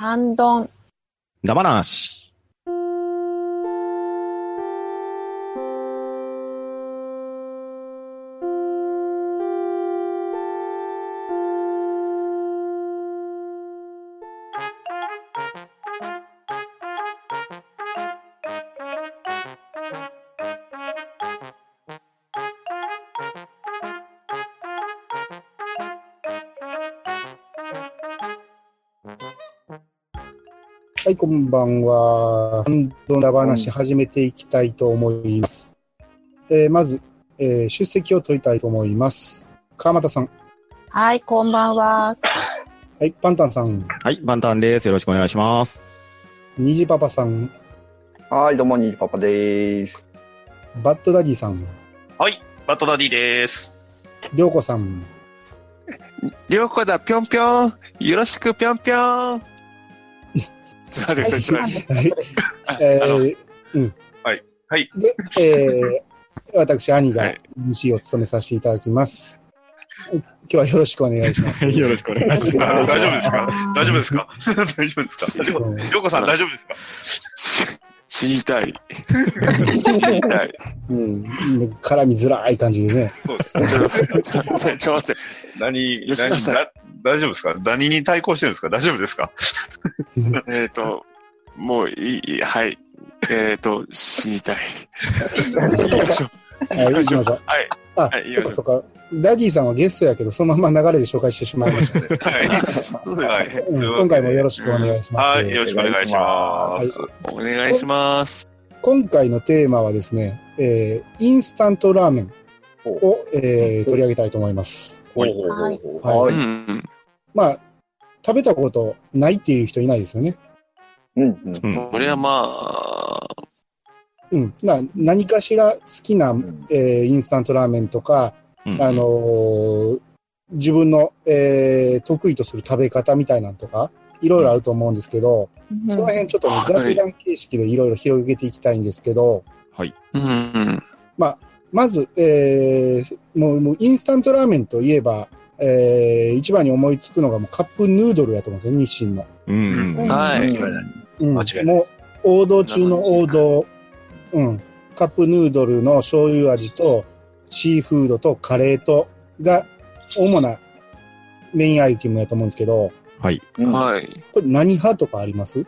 半ドン。ダマなし。こんばんは。ハンドラ話始めていきたいと思います。えーまず、えー出席を取りたいと思います。川又さん。はい、こんばんは。はい、パンタンさん。はい、バンタンです。よろしくお願いします。ニジパパさん。はい、どうも、にじパパです。バッドダディさん。はい、バットダディです。りょうこさん。りょうこだ、ぴょんぴょん。よろしく、ぴょんぴょん。ちょっと待ってください。はい。えーうん。はい。はい。で、えー私、兄が MC を務めさせてい。ただきます。今日はよろしくお願い。します。よろしくお願い。します。大丈夫ですか大丈夫ですか大丈夫ですかりょうんりょうこさん大丈夫ですか死にたい。死にたい。うん。絡みづらい感じでね。そうです。ちょ、ちょ、ちょ待って。何、吉田さん大丈夫ですか？何に対抗してるんですか？大丈夫ですか？えっ、と、もういい、はい。えっ、と、死にたい。次行きましょう。はい、行きましょう。はい。あ、はいそっかそっか。ダディさんはゲストやけど、そのまま流れで紹介してしまいました。はい。そうですね。うん今回もよろしくお願いします。はい、よろしくお願いします。お願いします。今回のテーマはですね、えーインスタントラーメンを、えー取り上げたいと思います。はい。まあ、食べたことないっていう人いないですよね。うん、うん。うんこれはまあ、うん。な何かしら好きな、えーインスタントラーメンとか、うんあのー自分の、えー得意とする食べ方みたいなのとか、いろいろあると思うんですけど、その辺ちょっと雑談形式でいろいろ広げていきたいんですけど、はい。うん。まず、えーもう、もうインスタントラーメンといえば、えー一番に思いつくのがもうカップヌードルやと思うんですよ、日清の。うんうん。はい。うん間違いないもう、王道中の王道、うん。カップヌードルの醤油味と、シーフードとカレーと、が、主なメインアイテムやと思うんですけど、はい。うんはい。これ何派とかあります？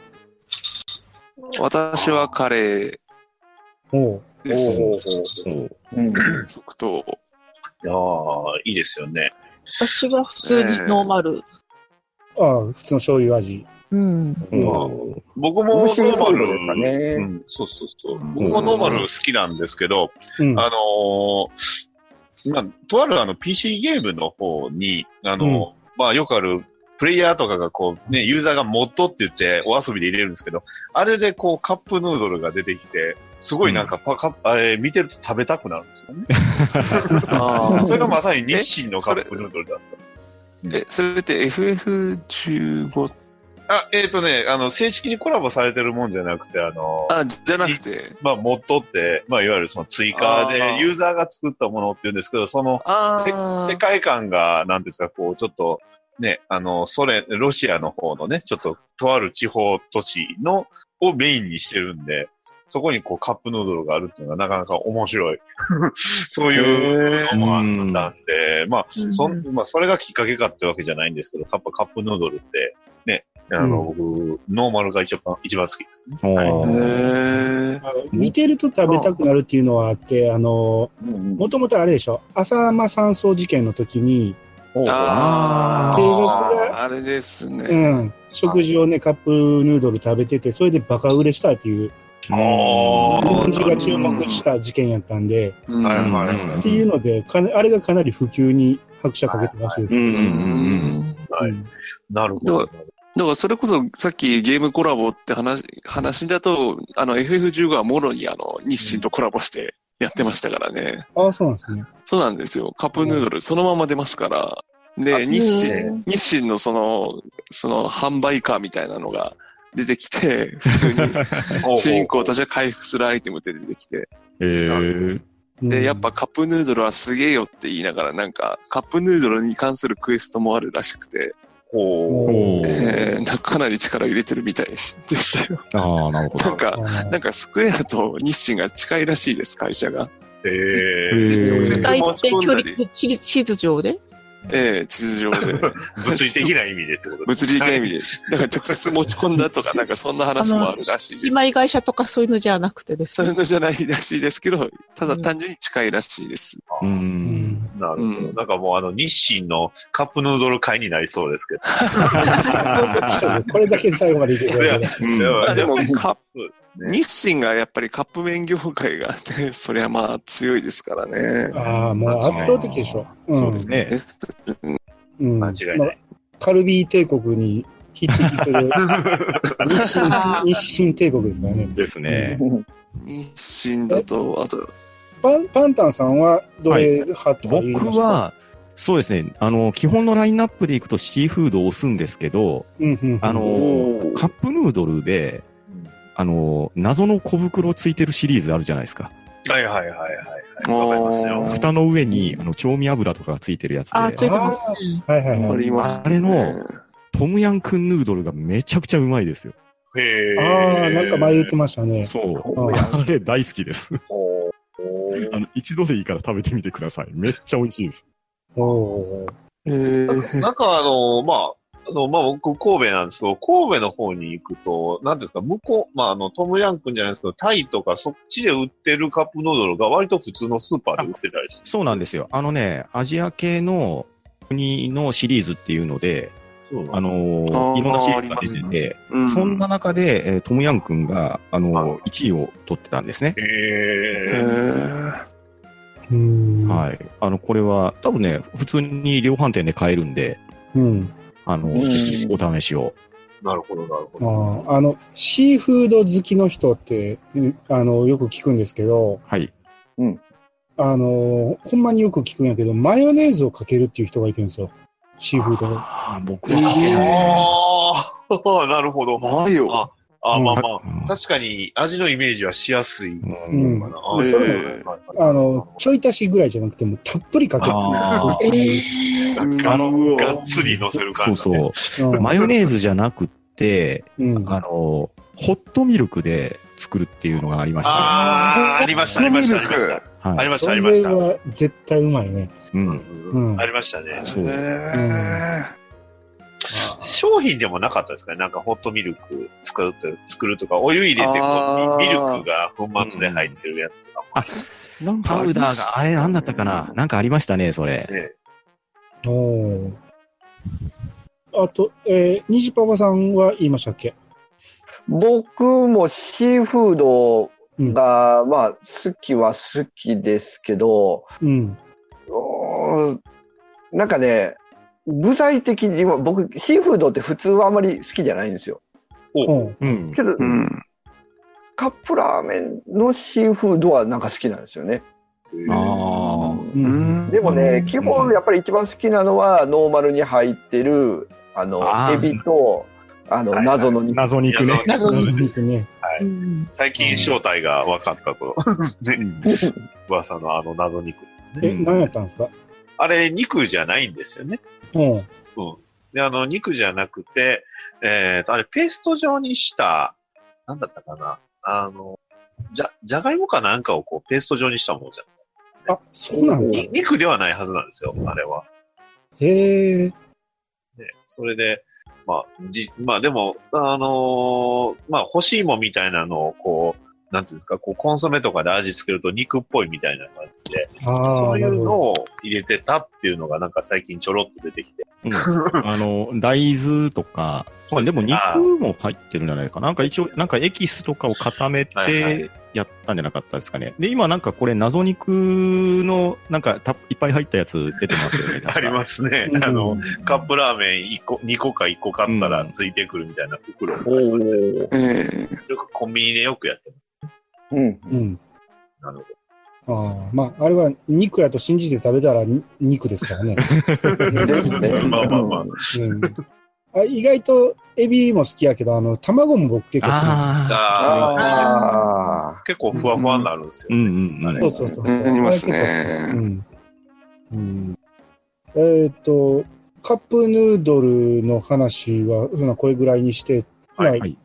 私はカレーおうです。おおうん。即答。いやーいいですよね。私は普通にノーマル。ああ、普通の醤油味。うん。お僕もノシーーマル、ねうん、そうそうそう。僕もノーマル好きなんですけど、うん。あのーまあ、とあるあの PC ゲームの方に、あのまあよくあるプレイヤーとかがこうね、ユーザーがモッドって言ってお遊びで入れるんですけど、あれでこうカップヌードルが出てきて、すごいなんかパカッ、あれ見てると食べたくなるんですよね。あ それがまさに日清のカップヌードルだっえ、それって FF15? た。あ、えっ、とね、あの、正式にコラボされてるもんじゃなくて、あのあ、じゃなくて？まあ、モッドって、まあ、いわゆるその追加でユーザーが作ったものって言うんですけど、そのあ世界観が、なんですか、こう、ちょっと、ね、あの、ソ連、ロシアの方のね、ちょっと、とある地方都市の、をメインにしてるんで、そこにこう、カップヌードルがあるっていうのがなかなか面白い。そういうのもあったんで、まあ、そん、まあ、それがきっかけかってわけじゃないんですけど、カップ、カップヌードルって、ね、あの、僕、ノーマルが一番、一番好きですね。見てると食べたくなるっていうのはあって、あの、うんもともとあれでしょ、浅間山荘事件の時に、あ警ー察あれですうね。ん、食事をね、カップヌードル食べてて、それでバカ売れしたっていう、あ日本中が注うん目した事件やったんで、うん。はいはいはい。っていうので、かなあれがかなり普及に拍車かけてましたようんうんううん。んはい。うんなるほど。だからそれこそさっきゲームコラボって話、話だと、あの FF15 はもろにあの日清とコラボしてやってましたからね。ああ、そうなんですね。そうなんですよ。カップヌードルそのまま出ますから。で、日清、日清のその、その販売カーみたいなのが出てきて、普通に 主人公たちが回復するアイテムって出てきて。えーで、うんやっぱカップヌードルはすげえよって言いながら、なんか、カップヌードルに関するクエストもあるらしくて。おーえー、なかなり力入れてるみたいでしたよ。ああ、なるほど。なんか、あなんかスクエアと日清が近いらしいです、会社が。えへえー直接大申し体距込んだり、離、地地図上で？ええ地図上で。物理的な意味でってこと物理的な意味で。だから直接持ち込んだとか、なんかそんな話もあるらしいです。今井会社とかそういうのじゃなくてですね。そういうのじゃないらしいですけど、ただ単純に近いらしいです。う。うんん。なるほど。うんなんかもうあの、日清のカップヌードル会になりそうですけど。これだけで最後までいけるいやわけで。うんまあでもカッそうですね。日清がやっぱりカップ麺業界がね、そりゃまあ強いですからね。ああ、もう圧倒的でしょ。んそうですね。うん。間違いない。まあカルビー帝国に匹敵する 日清、日清帝国ですからね。ですね。日清だと、あと、パン、パンタンさんはどれ派とか言い僕、は、そうですね、あの、基本のラインナップでいくとシーフードを押すんですけど、うんうん、あの、カップヌードルで、あの、謎の小袋ついてるシリーズあるじゃないですか。はいはいはいはいはい。わかりますよ。蓋の上に、あの、調味油とかがついてるやつあ、でつい、てますはいはいはい。ります、ね。あれのトムヤンクンヌードルがめちゃくちゃうまいですよ。へえ。ああ、なんか前言ってましたね。そう。うんあれ大好きです。あの、一度でいいから食べてみてください。めっちゃ美味しいです。おーえーなんかあの、まあ、あの、まあ、僕、神戸なんですけど、神戸の方に行くと、なんですか、向こう、まあ、あの、トムヤンクンじゃないですけど、タイとかそっちで売ってるカップヌードルが割と普通のスーパーで売ってたりする。そうなんですよ。あのね、アジア系の国のシリーズっていうので、そうなんあのーいろんなシリーズが出てて、うんそんな中で、えートムヤン君が、あのーは1位を取ってたんですね。へええ。ー。はい。あの、これは、多分ね、普通に量販店で買えるんで、うん。あの、うんぜひお試しを。なるほど、なるほど。あの、シーフード好きの人って、うんあの、よく聞くんですけど、はい。あの、ほんまによく聞くんやけど、マヨネーズをかけるっていう人がいてるんですよ。シーフード。あー僕えは、ああ、なるほど。マヨ。ああ、まあまあ、うん確かに味のイメージはしやすいうんうんかな。えあの、ちょい足しぐらいじゃなくても、たっぷりかける。あのがっつり乗せるそ感うじ、そう。うんマヨネーズじゃなくって、うん。あの、ホットミルクで作るっていうのがありました。ああ、ありました、ありました、ありました。はい。ありました、それありました。は絶対うまいね。うん。うんありましたね。そうえ商品でもなかったですかねなんかホットミルク作って、作るとか、お湯入れてミルクが粉末で入ってるやつとかも。ーなんかパウダーが、あれなんだったかななんかありましたね、それ。ねおーあと、えー、虹パパさんは言いましたっけ？僕もシーフードうん。が、まあ、好きは好きですけど、うんなんかね、具体的には、僕、シーフードって普通はあまり好きじゃないんですよ。うん。うん。けど、うん。カップラーメンのシーフードはなんか好きなんですよね。あう。うんんでもね、基う本んやっぱり一番好きなのは、ノーマルに入ってる、あの、エビと、あの、はい謎の肉。謎肉ね。謎の肉ね。うん最近正体が分かったと。ね、噂のあの謎肉。え、うん何やったんですか？あれ、肉じゃないんですよね。うん。で、あの、肉じゃなくて、えっ、と、あれ、ペースト状にした、なんだったかな。あの、じゃ、じゃがいもかなんかをこう、ペースト状にしたものじゃん。あ、そうなんですか？に肉ではないはずなんですよ、あれは。へえ。ね、それで、まあ、じ、まあでも、あのーまあ欲しいもんみたいなのをこう、なんていうんですか、こう、コンソメとかで味付けると肉っぽいみたいな感じで、ああ、そうい。うのを入れてたっていうのがなんか最近ちょろっと出てきて。うんあの、大豆とか、まあでも肉も入ってるんじゃないかな。なんか一応、なんかエキスとかを固めはいはてやったんじゃなかったですかね。で、今なんかこれ謎肉の、なんかたいっぱい入ったやつ出てますよね、確かありますね。うんあの、カップラーメン1個、2個か1個買ったらうんついてくるみたいな袋もおありますよ。ーえよくコンビニでよくやってうん。うん。なるほああ、まあ、あれは肉やと信じて食べたらに肉ですから ね。まあまあまあうん。あ意外とエビも好きやけど、あの、卵も僕結構好きなんど。ああ結構ふわふわになるんですよ。んうんうん。です。そうそうそうそう。うんありますねうん。うん。えーっと、カップヌードルの話は、そんなこれぐらいにして、はいまあはい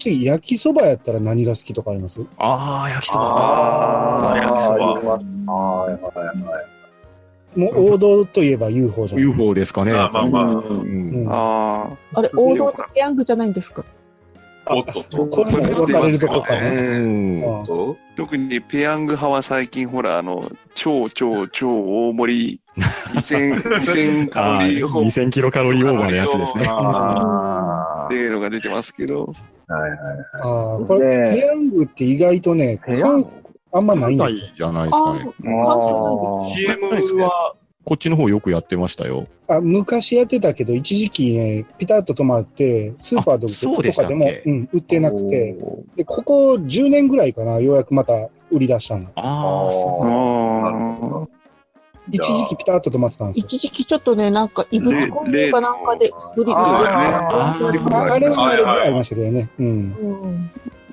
次、焼きそばやったら何が好きとかあります？ああ、焼きそば。ああ、焼きそばありますはいはいはい。もう王道といえば UFO じゃない？ですか。UFO ですかね。まあまあまあううんん。ああれ、王道ってペヤングじゃないんですか？おっとっと。これも分かれるとこかうな。うん特にペヤング派は最近ほら、あの、超超超大盛り2000、2000 カロあリーをー2000キロカロリーオーバーのやつですね。あっていうのが出てますけど、あ。はいはい。ああ、これ、ペヤングって意外とね、ペヤン関あんまない関んだ西じゃないですかね。あ CM はこっちの方よくやってましたよ。あ昔やってたけど、一時期ね、ピタッと止まって、スーパーとかでも、うん、売ってなくて、で、ここ10年ぐらいかな、ようやくまた売り出したの。ああ、そああ、一時期ピタッと止まってたんですよ。一時期ちょっとね、なんか、異物混入かなんかで、スリああーああれはあれでありましたけどね。うん。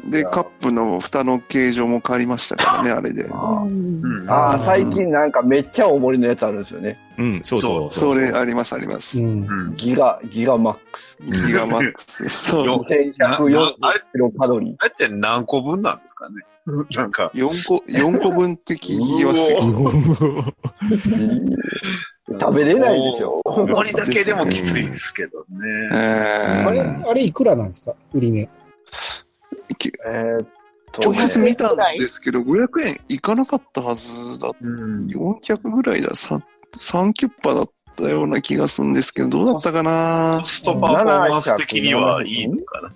うんで、カップの蓋の形状も変わりましたからね、あれで。うんうん。あー、最近なんかめっちゃ大盛りのやつあるんですよね。うん、そうそう。それあります、あります。うん。うん。ギガ、ギガマックス。ギガマックス。そう。よ2140なあれキロカロリー。あれって何個分なんですかね？なんか、4個、四個分って聞きますよ。食べれないでしょ。大盛りだけでもきついですけどえね。あれ、ーあれいくらなんですか？売り値。きえーっと直ね、接見たんですけど、500円いかなかったはずだ。うん。400ぐらいだ。3、3キュッパだったような気がするんですけど、どうだったかな？コストパフォーマンス的にはいいのかな？あ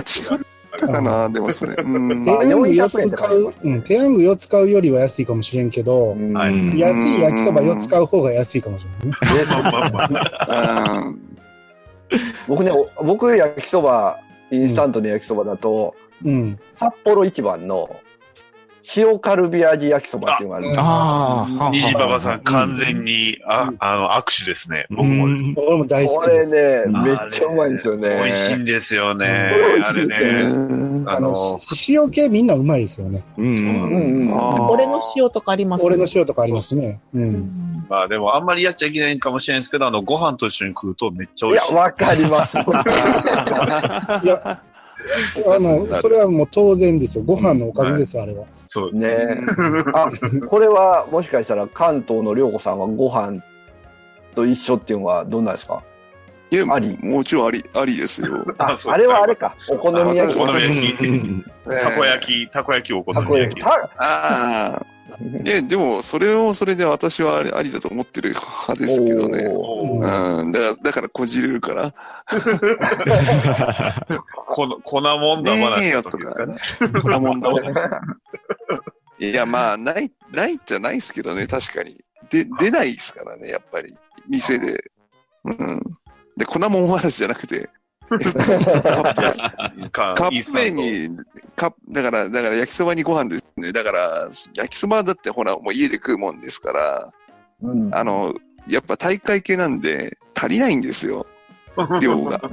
違ったかな？でもそれ。うん。ペヤング4 400円つ買う、うん、ペヤング4つ買うよりは安いかもしれんけど、うん。はい。うん安い焼きそば4つ買う方が安いかもしれない。僕ね、お僕焼きそば、インスタントの焼きそばだと、うん。札幌一番の塩カルビ味焼きそばっていうのがあるんですよ。ああ、は虹パパさん、完全に。に、あ、あの、握手ですね。僕もです。俺も大好こきです。れね、あめっちゃうまいんですよね。美味しいんですよね。うんあれうね。んあの塩系みんなうまいですよね。うんううん。んうん。あー俺の塩とかあります俺の塩とかありますね。う。うんんまあでも、あんまりやっちゃいけないかもしれないですけど、あの、ご飯と一緒に食うとめっちゃいや、美味しい。わかります。いや、あの、それはもう当然ですよ。ご飯のおかずですよ、あれは。そうですね。ね あ、これはもしかしたら関東の涼子さんはご飯と一緒っていうのはどんなんですか？いや、あり？もちろんあり、ありですよ。ああれはあれか。お好み焼き。お好み焼きうんたこ焼き、たこ焼きお好たこ焼き。み焼き。たああ。え、でも、それを、それで私はありだと思ってる派ですけどね。うん。だから、だからこじれるから。この、粉もんだねえ話のよとか時ですかね。。そ んなもんだもんいや、まあ、ない、ないじゃないですけどね、確かに。で、出ないですからね、やっぱり。店で。うん。で、粉もん話じゃなくて、カップかカップ麺。に、カップ、だから、だから焼きそばにご飯ですね。だから、焼きそばだってほら、もう家で食うもんですから、うんあの、やっぱ大会系なんで、足りないんですよ、量が。あ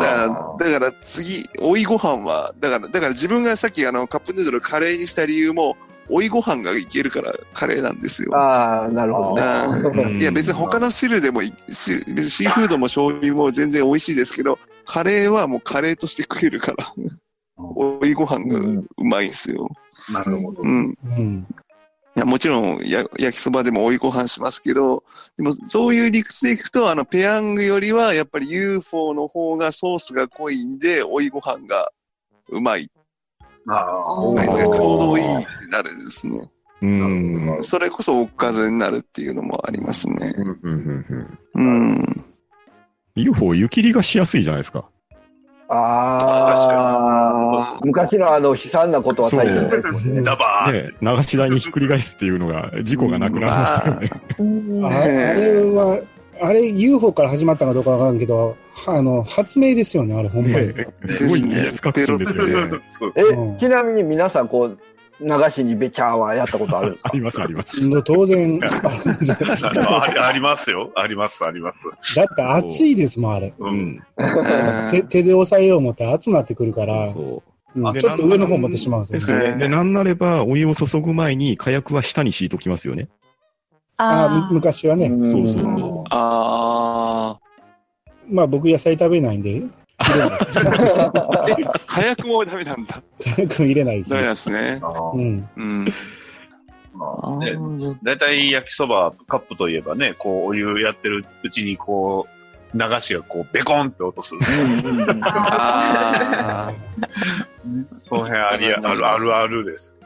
だあ。から、だから次、追いご飯は、だから、だから自分がさっきあの、カップヌードルカレーにした理由も、追いご飯がいけるからカレーなんですよ。ああ、なるほどいや、別に他の汁でも別にシーフードも醤油も全然美味しいですけど、カレーはもうカレーとして食えるから、追いご飯がうまいんですよ。なるほど。うん。うん。いやもちろんや焼きそばでも追いご飯しますけど、でもそういう理屈でいくと、あの、ペヤングよりはやっぱり UFO の方がソースが濃いんで、追いご飯がうまい。あおー。ちょうどいいになるんですね。うん。それこそおかずになるっていうのもありますね。うんうんうんうん。UFO 湯切りがしやすいじゃないですか。ああ。昔のあの悲惨なことは最近ね。あ。ダバーね、流し台にひっくり返すっていうのが、事故がなくなりましたよね。あれは、あれ UFO から始まったかどうかわからんけど、はあの、発明ですよね、あれほんまに。ねすごい技術革新ですよね。えうん、ちなみに皆さん、こう、流しにべちゃーはやったことあるんですか？あります、あります。当然、ありますよ。あります、あります。だって熱いですもん、あれ。う。うんん。手手で押さえよう思ったら熱なってくるから、そう。うんでちょっと上の方持ってしまうんでですすよね。よね。で、なんなれば、お湯を注ぐ前に火薬は下に敷いときますよね。ああむ昔はね。そうそううんあまあ僕野菜食べないんで、あ。え、早くもダメなんだ。入れないですダメなんね。ですね。うん。うん。まあね、だいたい焼きそばカップといえばね、こうお湯やってるうちにこう、流しがこうベコンって音する。あその辺ありあるあるあるです。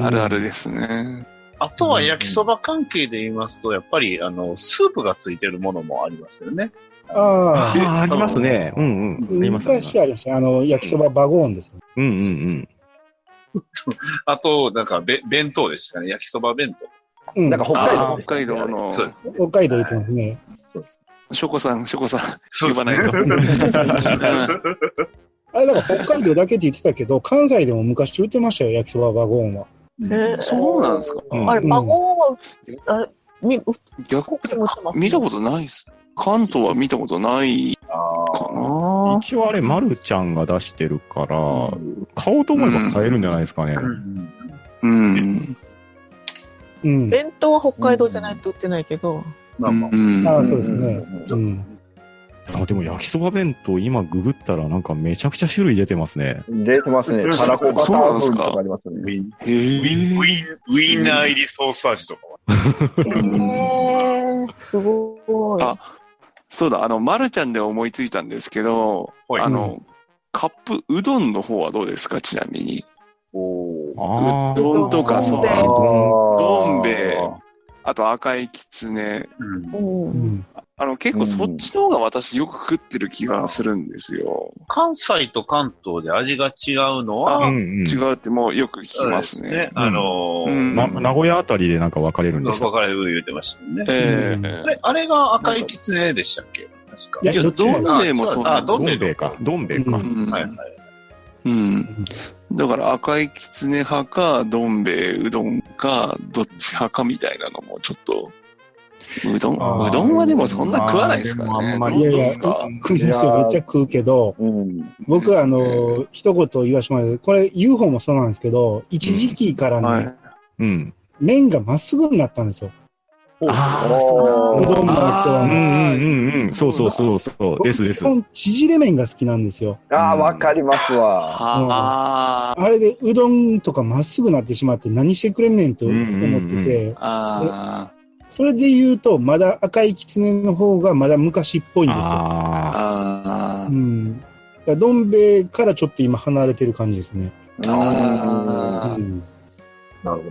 あ。あるあるですね。あとは焼きそば関係で言いますと、やっぱりあの、スープがついてるものもありますよね。ああ。ありますね。うんうん。ありますね。昔ありました。あの、焼きそばバゴーンですよ。うんうんうん。あと、なんかべ、弁当でしたね。焼きそば弁当。うん。なんか北海あ道ー北海道の。そうですね。北海道行ってますね。そうです。ショコさん、ショコさん、呼ばないと。あれ、だから北海道だけって言ってたけど、関西でも昔売ってましたよ、焼きそばバゴーンは。えーそうなんですか？うんあれ、孫は、あれ、み、う逆ここも売ってます見たことないっす。関東は見たことないかな。一応あれ、まるちゃんが出してるから、買おうと思えば買えるんじゃないですかね。うん。うん。弁当は北海道じゃないと売ってないけど、まあまあ。うんああ、そうですね。うん。あ、でも焼きそば弁当今ググったらなんかめちゃくちゃ種類出てますね。出てますね。たらこバタそうなんーですか？風とかありますね。ウィン、へえ。ウィン、ウィンナー入りソース味とかは？えー、すごい。あそうだ、あの、まるちゃんで思いついたんですけど、はいあの、カップうどんの方はどうですか？ちなみに。おうどんとか、そう、どん兵衛どん兵衛あと赤いきつね。うんうんうん。あの、結構そっちの方が私よく食ってる気がするんですよ。関西と関東で味が違うのあ。は、うんうん。違うってもうよく聞きますそうでね。あのーうんな名古屋あたりでなんか分かれるんでした。分かれる言うてましたよね。えうんえあれあれが赤いきつねでしたっけ？確か。いやどん兵衛もそうなあ、んですどん兵衛どん兵衛か。どん兵衛か。ううんはいはい。うん。だから赤いきつね派か、どん兵衛うどんか、どっち派かみたいなのもちょっと、うどん、うどんはでもそんな食わないですからね。あんまりいやいや、食いですよ。めっちゃ食うけど、うん。僕はあの、一言言わしてもらうと、これ UFO もそうなんですけど、一時期からね、はい。うん。麺がまっすぐになったんですよ。あーそううどんの焼きそ。うんうんうんうん。そうそうそうそう。ですです基。本縮れ麺が好きなんですよ。ああ、わかりますわ。はあ。あれでうどんとかまっすぐなってしまって何してくれんねんと思ってて、あそれで言うと、まだ赤いきつねの方がまだ昔っぽいんですよ。あ。ああうん。どん兵衛からちょっと今離れてる感じですね。あうん。なるほど。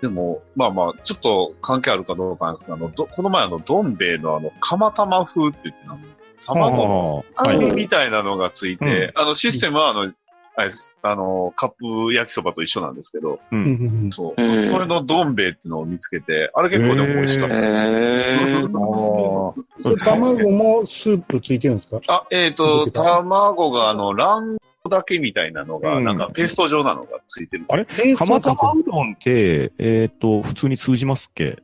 でも、まあまあ、ちょっと関係あるかどうかなんですけど、あの、どこの前あの、どん兵衛のあの、釜玉風って言ってあの、あ。卵の。みたいなのがついて、あの、システムはあの、あれですあの、カップ焼きそばと一緒なんですけど、う。うんんそう。へーそれのどん兵衛っていうのを見つけて、あれ結構でも美味しかっあ。たです。ええ。それ卵もスープついてるんですか？あ、えっ、と、卵があの、卵黄だけみたいなのが、うんなんかペースト状なのがついてる。あれ？釜玉うどんって、えっと、普通に通じますっけ？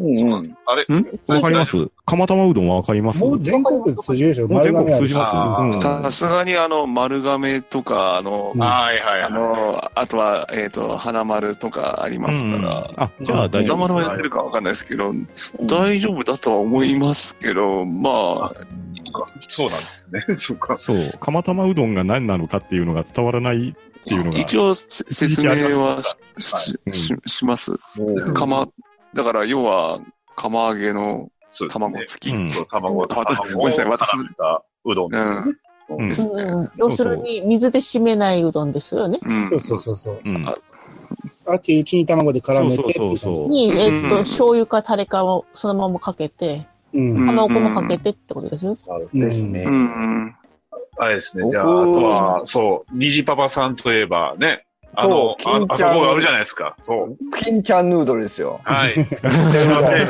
うんあれわかります？釜玉うどんはわかります？もう全国通じるでしょ？もう全国通じますさすがにあの、丸亀とか、あの、うん。はいはいはい。あの、あとは、えっ、と、花丸とかありますから。あ、じゃあ大丈夫です花丸はやってるかわかんないですけど、大丈夫だとは思いますけど、まあ、そうなんですね。そうか。そう。釜玉うどんが何なのかっていうのが伝わらないっていうのが。一応せ説明はします。釜、だから要は、釜揚げの。卵付き。うんそう卵卵ごめんなさい私うどんですよね。うんですね。うん要するに、水で締めないうどんですよね。うんそうそうそう。熱いうちに卵で絡めてうに、えっうんと、醤油かタレかをそのままかけて、卵もかけてってことですよ。ですねう。ん。あれですね。じゃあ、あとは、そう、虹パパさんといえばね、あの、そうああそ金ちゃんこがあるじゃないですか。そう。金ちゃんヌードルですよ。はい。すいません。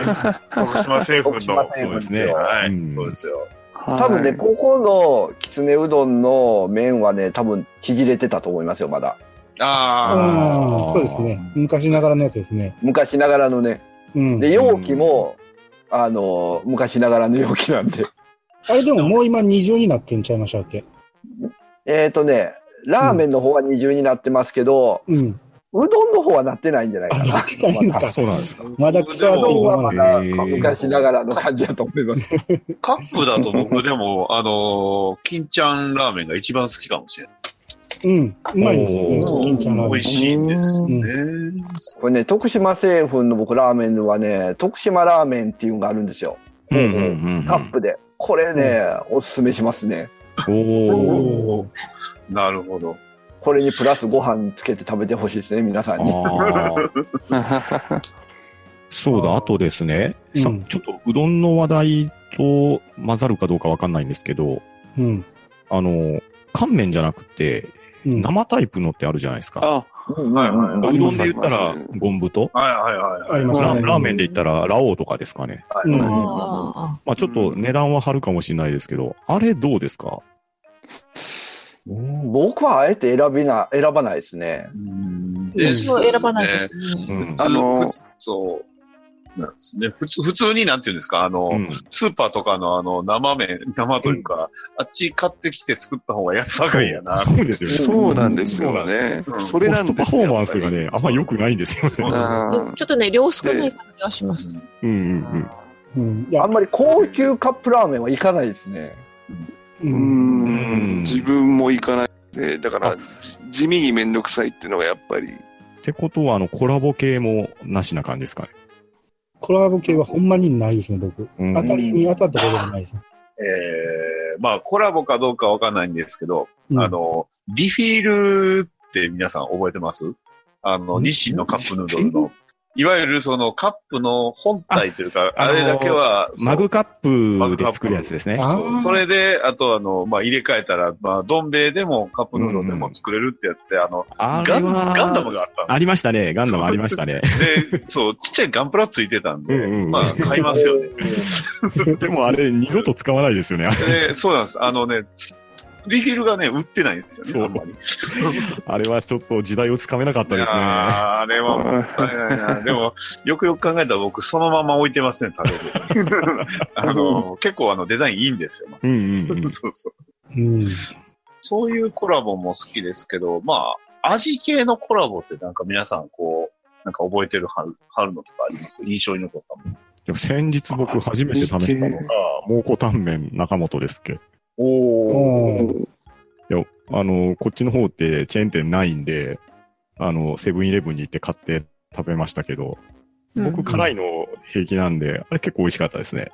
徳島製粉の。そうですねはい、うんそうですよ。多分ね、ここのきつねうどんの麺はね、多分縮れてたと思いますよ、まだ。あうんそうですね。昔ながらのやつですね。昔ながらのね。うん。で、容器も、あの、昔ながらの容器なんで。あれでももう今二重になってんちゃいましたっけ？えっ、とね、ラーメンの方は二重になってますけど、うん。うどんの方はなってないんじゃないかあ、ななっ。てないんですあ、か。そうなんですか。まだクソ熱いまだ昔ながらの感じだと思います。カップだと僕でも、あのー金ちゃんラーメンが一番好きかもしれない。うん。うまいですよねおー。金ちゃんラーメン美味しいんですよね。これね、徳島製粉の僕ラーメンはね、徳島ラーメンっていうのがあるんですよ。うんうんうん。カップで。これね、おすすめしますね。おー。おーなるほど。これにプラスご飯つけて食べてほしいですね、皆さんに。そうだ、あとですね、さうんちょっとうどんの話題と混ざるかどうかわかんないんですけど、うん。あの、乾麺じゃなくて、うん。生タイプのってあるじゃないですか。あ、うんうんうんはいはいうどんで言ったらゴンブと、はいはいはい。ありますねララーメンで言ったら、ラオウとかですかね。まあちょっと値段は張るかもしれないですけど、あれどうですか？うん僕はあえて選びな、選ばないですね。うんあ。私も選ばないですね。うん。あのそう。なんですね。普通、普通になんていうんですか、あの、うんスーパーとかのあの、生麺、生というか、あっち買ってきて作った方が安上がりやな。そうですよね。そうなんですよねう。んそれなんですパフォーマンスがね、あんま良くないんですよね。ちょっとね、量少ない感じがします。うんうんうん。いやあん、まり高級カップラーメンはいかないですね。う。うんうんん自分も行かないで、だから、じ地味にめんどくさいっていうのがやっぱり、ってことは、あの、コラボ系もなしな感じですかね。コラボ系はほんまにないですね、僕。うん当たりに当たったことがないですね。えー、まあ、コラボかどうかわかんないんですけど、うんあの、リフィールって皆さん覚えてます？あの、うん日清のカップヌードルの。いわゆるそのカップの本体というか、ああれだけは、マグカップで作るやつですね。あそれで、あとあの、まあ、入れ替えたら、まあ、どん兵衛でもカップヌードルでも作れるってやつで、あの、あガンガンダムがあったんありましたね。ガンダムありましたね。で、で、そう、ちっちゃいガンプラついてたんで、うんうんまあ、買いますよね。でもあれ、二度と使わないですよね。で、そうなんです。あのね、リフィルがね、売ってないんですよね、そうあんまり。あれはちょっと時代をつかめなかったですね。あーあれはもったいないな。でも、よくよく考えたら僕、そのまま置いてますね、食べる。あの、結構あの、デザインいいんですよ。うんうんうん。そうそう。うん。そういうコラボも好きですけど、まあ、味系のコラボってなんか皆さんこう、なんか覚えてるはるはるのとかあります？印象に残ったもの。でも先日僕初めて試したのが、蒙古タンメン中本ですっけおおーいや、あの、こっちの方ってチェーン店ないんで、あの、セブンイレブンに行って買って食べましたけど、僕辛いの平気なんで、あれ結構美味しかったですね。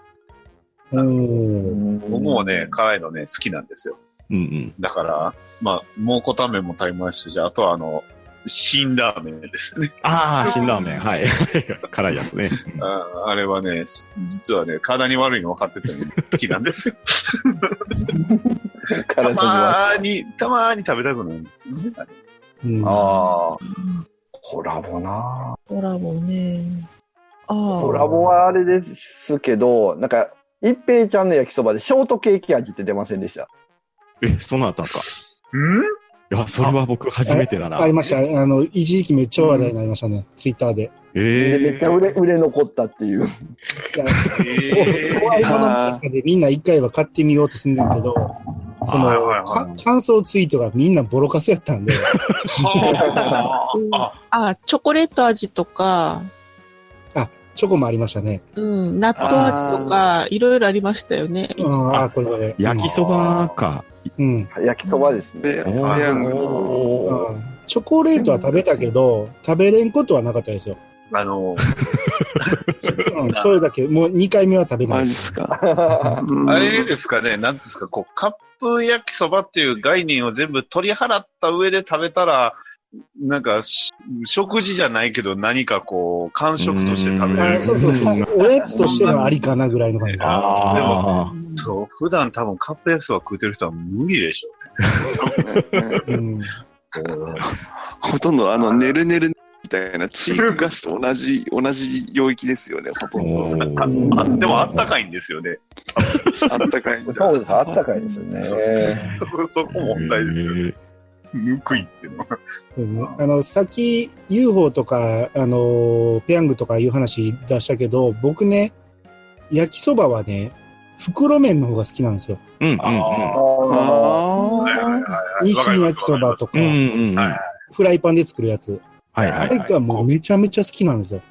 おー僕もね、辛いのね、好きなんですよ。うんうん。だから、まあ、蒙古タンメンも食べましたし、あとはあの、辛ラーメンですね。ああ、辛ラーメン。はい。辛いやつね。ああれはね、実はね、体に悪いの分かってても好きなんですよ。た体にはまーに、たまーに食べたくなるんですよね。あれうんああ、コラボなコラボね。ああ。コラボはあれですけど、なんか、一平ちゃんの焼きそばでショートケーキ味って出ませんでした？え、そんなったんですか？ん？いや、それは僕初めてだな。ありました。あの、一時期めっちゃ話題になりましたね。ツイッターで。えでめっちゃ売れ売れ残ったっていう。怖いものですかね、みんな一回は買ってみようとすんねんけど、その、はいはいはいか感想ツイートがみんなボロカスやったんで、はああ、あ、チョコレート味とか、チョコもありましたね。うん、納豆味とか、いろいろありましたよね。うん、ああ、これこれ。焼きそばか。うん。焼きそばですね。ペペヤングの。うんチョコレートは食べたけど、食べれんことはなかったですよ。あの、うん、それだけ、もう2回目は食べないマジっすか。うんあれですかね、なんですか、こう、カップ焼きそばっていう概念を全部取り払った上で食べたら、なんかし、食事じゃないけど何かこう、感触として食べれる。あそうそうそう。おやつとしてはありかなぐらいの感じです。あでもあ。そう、普段多分カップ焼きそば食うてる人は無理でしょうん。ほとんどあの、ねるねるみたいなチーク菓子と同じ、同じ領域ですよね、ほとんど。う。あでもあったかいんですよね。あったかいんだ。そうです、あったかいですよね。そうそうそそこ問題ですよね。ぬくいっていうのは。うんあの、さっき UFO とか、あの、ペヤングとかいう話出したけど、僕ね、焼きそばはね、袋麺の方が好きなんですよ。うんうんうん。ああはいはいはいはい日清焼きそばとかうん、うんうん。はいフライパンで作るやつ。はいはい、あれはい。がもうめちゃめちゃ好きなんですよ。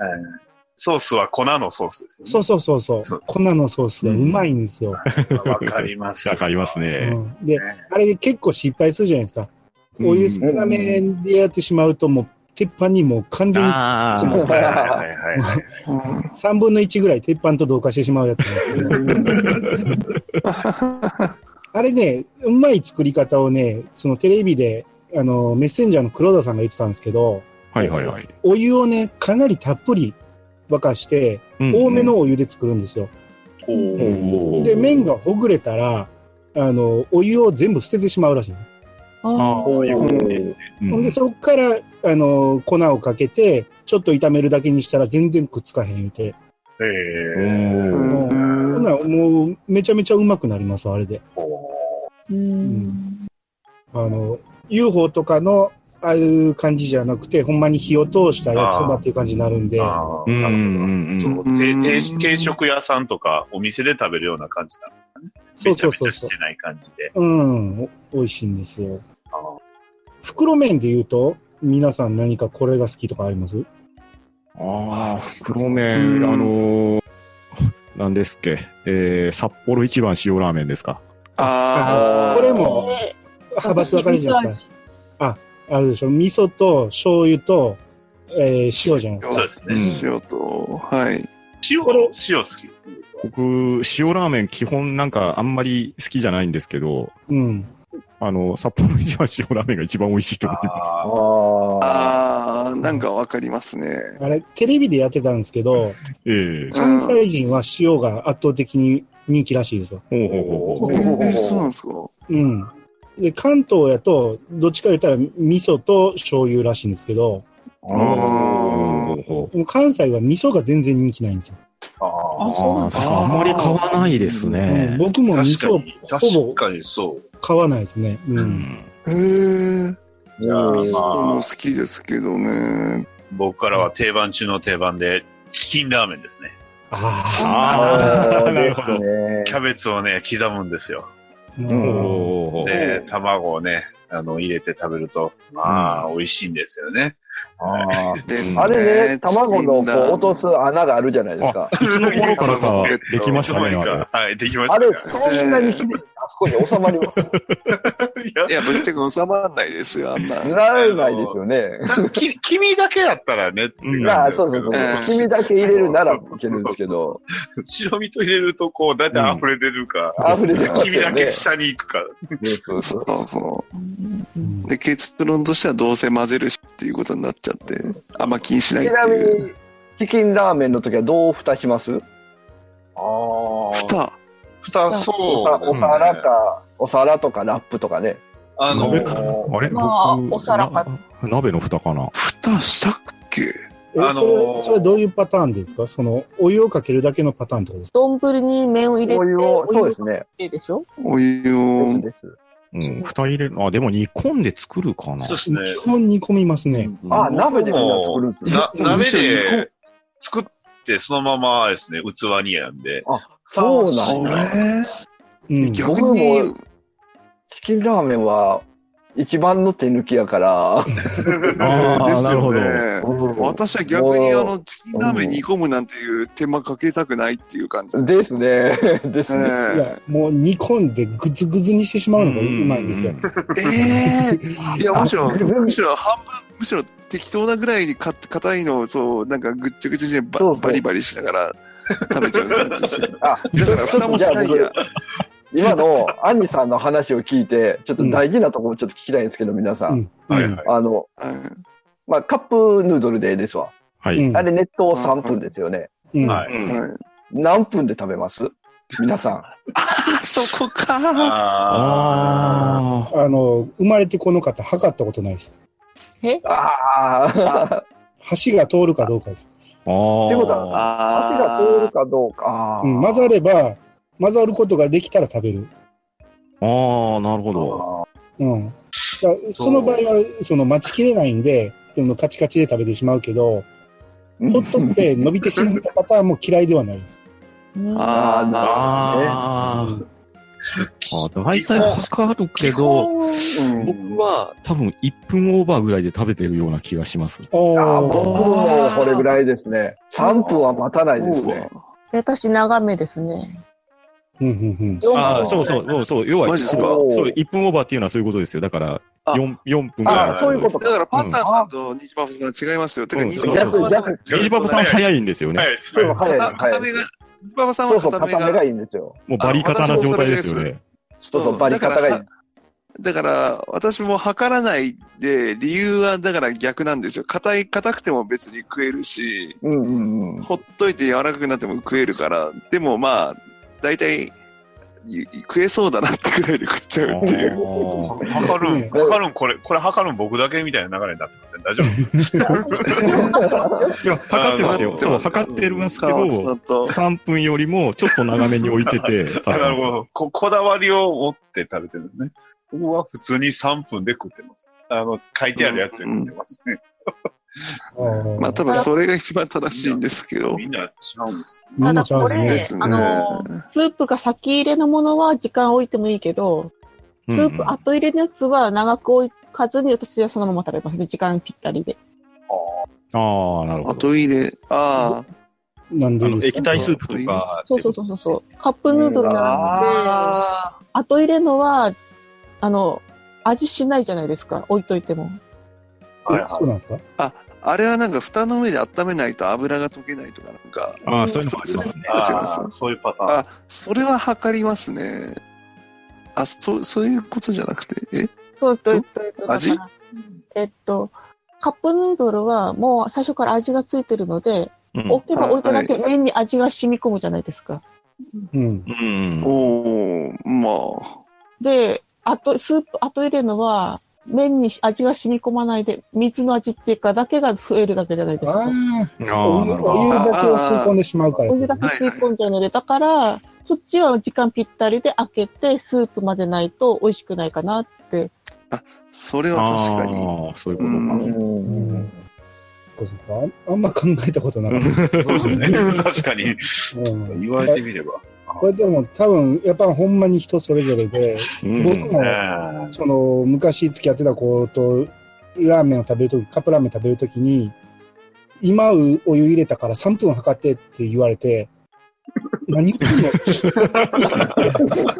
ソースは粉のソースですよね。そうそうそうそう。粉のソースがうまいんですよ。わかります。わかりますね。うんで、ねあれで結構失敗するじゃないですか。お湯少なめでやってしまうと、もう鉄板にもう完全にああ、はいはいはいはい。うん3分の1ぐらい鉄板と同化してしまうやつなんですけど。あれね、うまい作り方をね、そのテレビで、あの、メッセンジャーの黒田さんが言ってたんですけど、はいはいはい。お湯をね、かなりたっぷり沸かして、多めのお湯で作るんですよ。で、麺がほぐれたら、あの、お湯を全部捨ててしまうらしい。ああこういうことですね。んで、そこから、あの、粉をかけて、ちょっと炒めるだけにしたら全然くっつかへん言うて。えもう、ほんならもう、めちゃめちゃうまくなります、あれで。うん。あの、UFO とかの、ああいう感じじゃなくて、ほんまに火を通した焼きそばっていう感じになるんで、ああ、うんうなるんうんほど。そう定定定食屋さんとかお店で食べるような感じだ。そうめちゃそうそうそうめちゃして。ない感じで。うん、お美味しいんですよ。あ袋麺で言うと、皆さん何かこれが好きとかあります？ああ、黒麺、あのー、何ですっけ、えー、札幌一番塩ラーメンですか？ああ。これもえ派閥分かれるじゃないですか。あるでしょ？味噌と醤油と、えー塩じゃないですか。そうですね。うん塩と、はい。塩、これ塩好きですね。僕、塩ラーメン基本なんかあんまり好きじゃないんですけど、うん。あの、札幌一番塩ラーメンが一番美味しいと思います。ああああ、なんかわかりますね。あれ、テレビでやってたんですけど、ええ関西人は塩が圧倒的に人気らしいですよ。ほうほうほうほう。えー、そうなんですかうん。で、関東やと、どっちか言ったら味噌と醤油らしいんですけど、ほうほうほうでも関西は味噌が全然人気ないんですよ。ああ、そうなんだ。あんまり買わないですうんね。僕も味噌確かに、ほぼ確かにそう。買わないですね。う。うんん。へえ。じゃあ、味噌もまあ、好きですけどね。僕からは定番中の定番で、チキンラーメンですね。あああ、なるほど。ねキャベツをね、刻むんですよ。で、卵をね、あの、入れて食べると、まあ、美味しいんですよね。あーですねあれね、卵のこう落とす。す穴があるじゃないですか。いつの頃からか できましたね、あれ。はい、できましあれそんなにあそこに収まります いやいや、ぶっちゃけ収まらないですよ、あんな。ならないですよね。き君だけやったらね、まあ、そうそうそう君だけ入れるならいけるんですけど、白身と入れると、こう、だいたい溢れ出るか、溢れてます君だけ。下に行くか。そうそうそうんう。で、結論としてはどうせ混ぜるしっていうことになっちゃって、あんま気にしないってちなみいう。に、チキンラーメンの時はどう蓋します？ああ。蓋蓋、そうおですね。皿か、お皿とかラップとかね。あの鍋あれまあ僕お皿かな鍋の蓋かな？蓋したっけ？え、あのーそれ、それどういうパターンですか？その、お湯をかけるだけのパターンってことですか？丼に麺を入れて、お湯を、そうですね。ね。でしょ？お湯でをす。です。うん、蓋入れる。あ、でも煮込んで作るかな？そうですね。基本煮込みますね。あ、鍋でみんな作るんですね。な鍋で作って、そのままですね、器にやんで。あ、そうなんや。えうんー、。逆僕にも、チキンラーメンは一番の手抜きやから、ですよど。ね。私は逆にあの、チキンラーメン煮込むなんていう手間かけたくないっていう感じでです。すね。ですね。もう煮込んでぐつぐつにしてしまうのがうまいんですよ。ええいや、むしろ、あむしろ半分、むしろ適当なぐらいにか硬いのを、そう、なんかぐっちゃぐちゃにババリバリしながら食べちゃう感じですよ。あ、だから蓋もしないや。今のアンニさんの話を聞いて、ちょっと大事なところちょっと聞きたいんですけど、皆さ。うんはいはい。あの、うんまあ、カップヌードルでですわ。はい。うんあれ熱湯3分ですよね。うんはい。何分で食べます？皆さん。あ、そこか。あああの、生まれてこの方、測ったことないです。ああ、箸が通るかどうかです。あ。ああ。ってことは足が通るかどうか。混ざれば、混ざることができたら食べる。ああ、なるほど。うん。その場合は、その待ちきれないんで、そのカチカチで食べてしまうけど、うんほっとって伸びてしまったパターンも嫌いではないです。あーなるほどね。ああ。あ大体測るけど、うん僕は多分1分オーバーぐらいで食べてるような気がします。おあー僕ーもこれぐらいですね。3分は待たないですね。私長めですね。うんうんうん。4ああ、そうそう、そうそう、要は、マジっすか？そうそう、1分オーバーっていうのはそういうことですよ。だから、あ4、4分ぐらい。あそういうことだからパンタンさんとニジパパさん違いますよ。てか、うんニジパパさんは逆逆ニジパパさん早いんですよね。はい、すそう早い片片目が、ニジパパさんはそうそう、片目がいいんですよ。もうバリカタな状態ですよね。そうそう、バリ方がいい。だから、私も測らないで、理由はだから逆なんですよ。硬い、硬くても別に食えるし、うんうんうん。ほっといて柔らかくなっても食えるから、でもまあ、大体、い食えそうだなってくらいで食っちゃうっていう。測るん、うん測るん、これ、これ測るん僕だけみたいな流れになってません大丈夫？いや、測ってますよ。あそう、測ってますけど、川津さんと3分よりもちょっと長めに置いてて なる。ほど。こ、こだわりを持って食べてるんですね。僕は普通に3分で食ってます。あの、書いてあるやつで食ってますね。まあ多分それが一番正しいんですけど。みんな違うんです。みんなちゃうんただこれですね。あのスープが先入れのものは時間置いてもいいけど、スープ後入れのやつは長く置かずに私はそのまま食べますね。時間ぴったりで。ああ、なるほど。後入れ、ああのなんで液体スープとか、そうそうそうそうそう。カップヌードルあ、なんで、あ後入れのは、あの、味しないじゃないですか。置いといても。えはいはいそうなんですか？あ、あれはなんか蓋の上で温めないと油が溶けないとかなんか、ああ、そういうのもありますね。そういうパターン。あ、それは測りますね。あ、そう、そういうことじゃなくて、え？そうと、えっと、えっと、だ味？からえっと、カップヌードルはもう最初から味がついてるので、うん置けば置いただけ麺に味が染み込むじゃないですか。うん。うん。おー、まあ。で、あと、スープ、後入れるのは、麺に味が染み込まないで、水の味っていうか、だけが増えるだけじゃないですあか。あ、ああ、お湯。お湯だけを吸い込んでしまうから。お。湯だけ吸い込んじゃうので、だから、そっちは時間ぴったりで開けて、スープ混ぜないと美味しくないかなって。それは確かに。ああ、そういうことか。ああん。ま考えたことなかっそうですね。確かに。た。うん。言われてみれば。これでも多分、やっぱほんまに人それぞれで、うん。僕もねその昔付き合ってた子とラーメンを食べるとき、カップラーメン食べるときに、今お湯入れたから3分測ってって言われて、何言ってんの？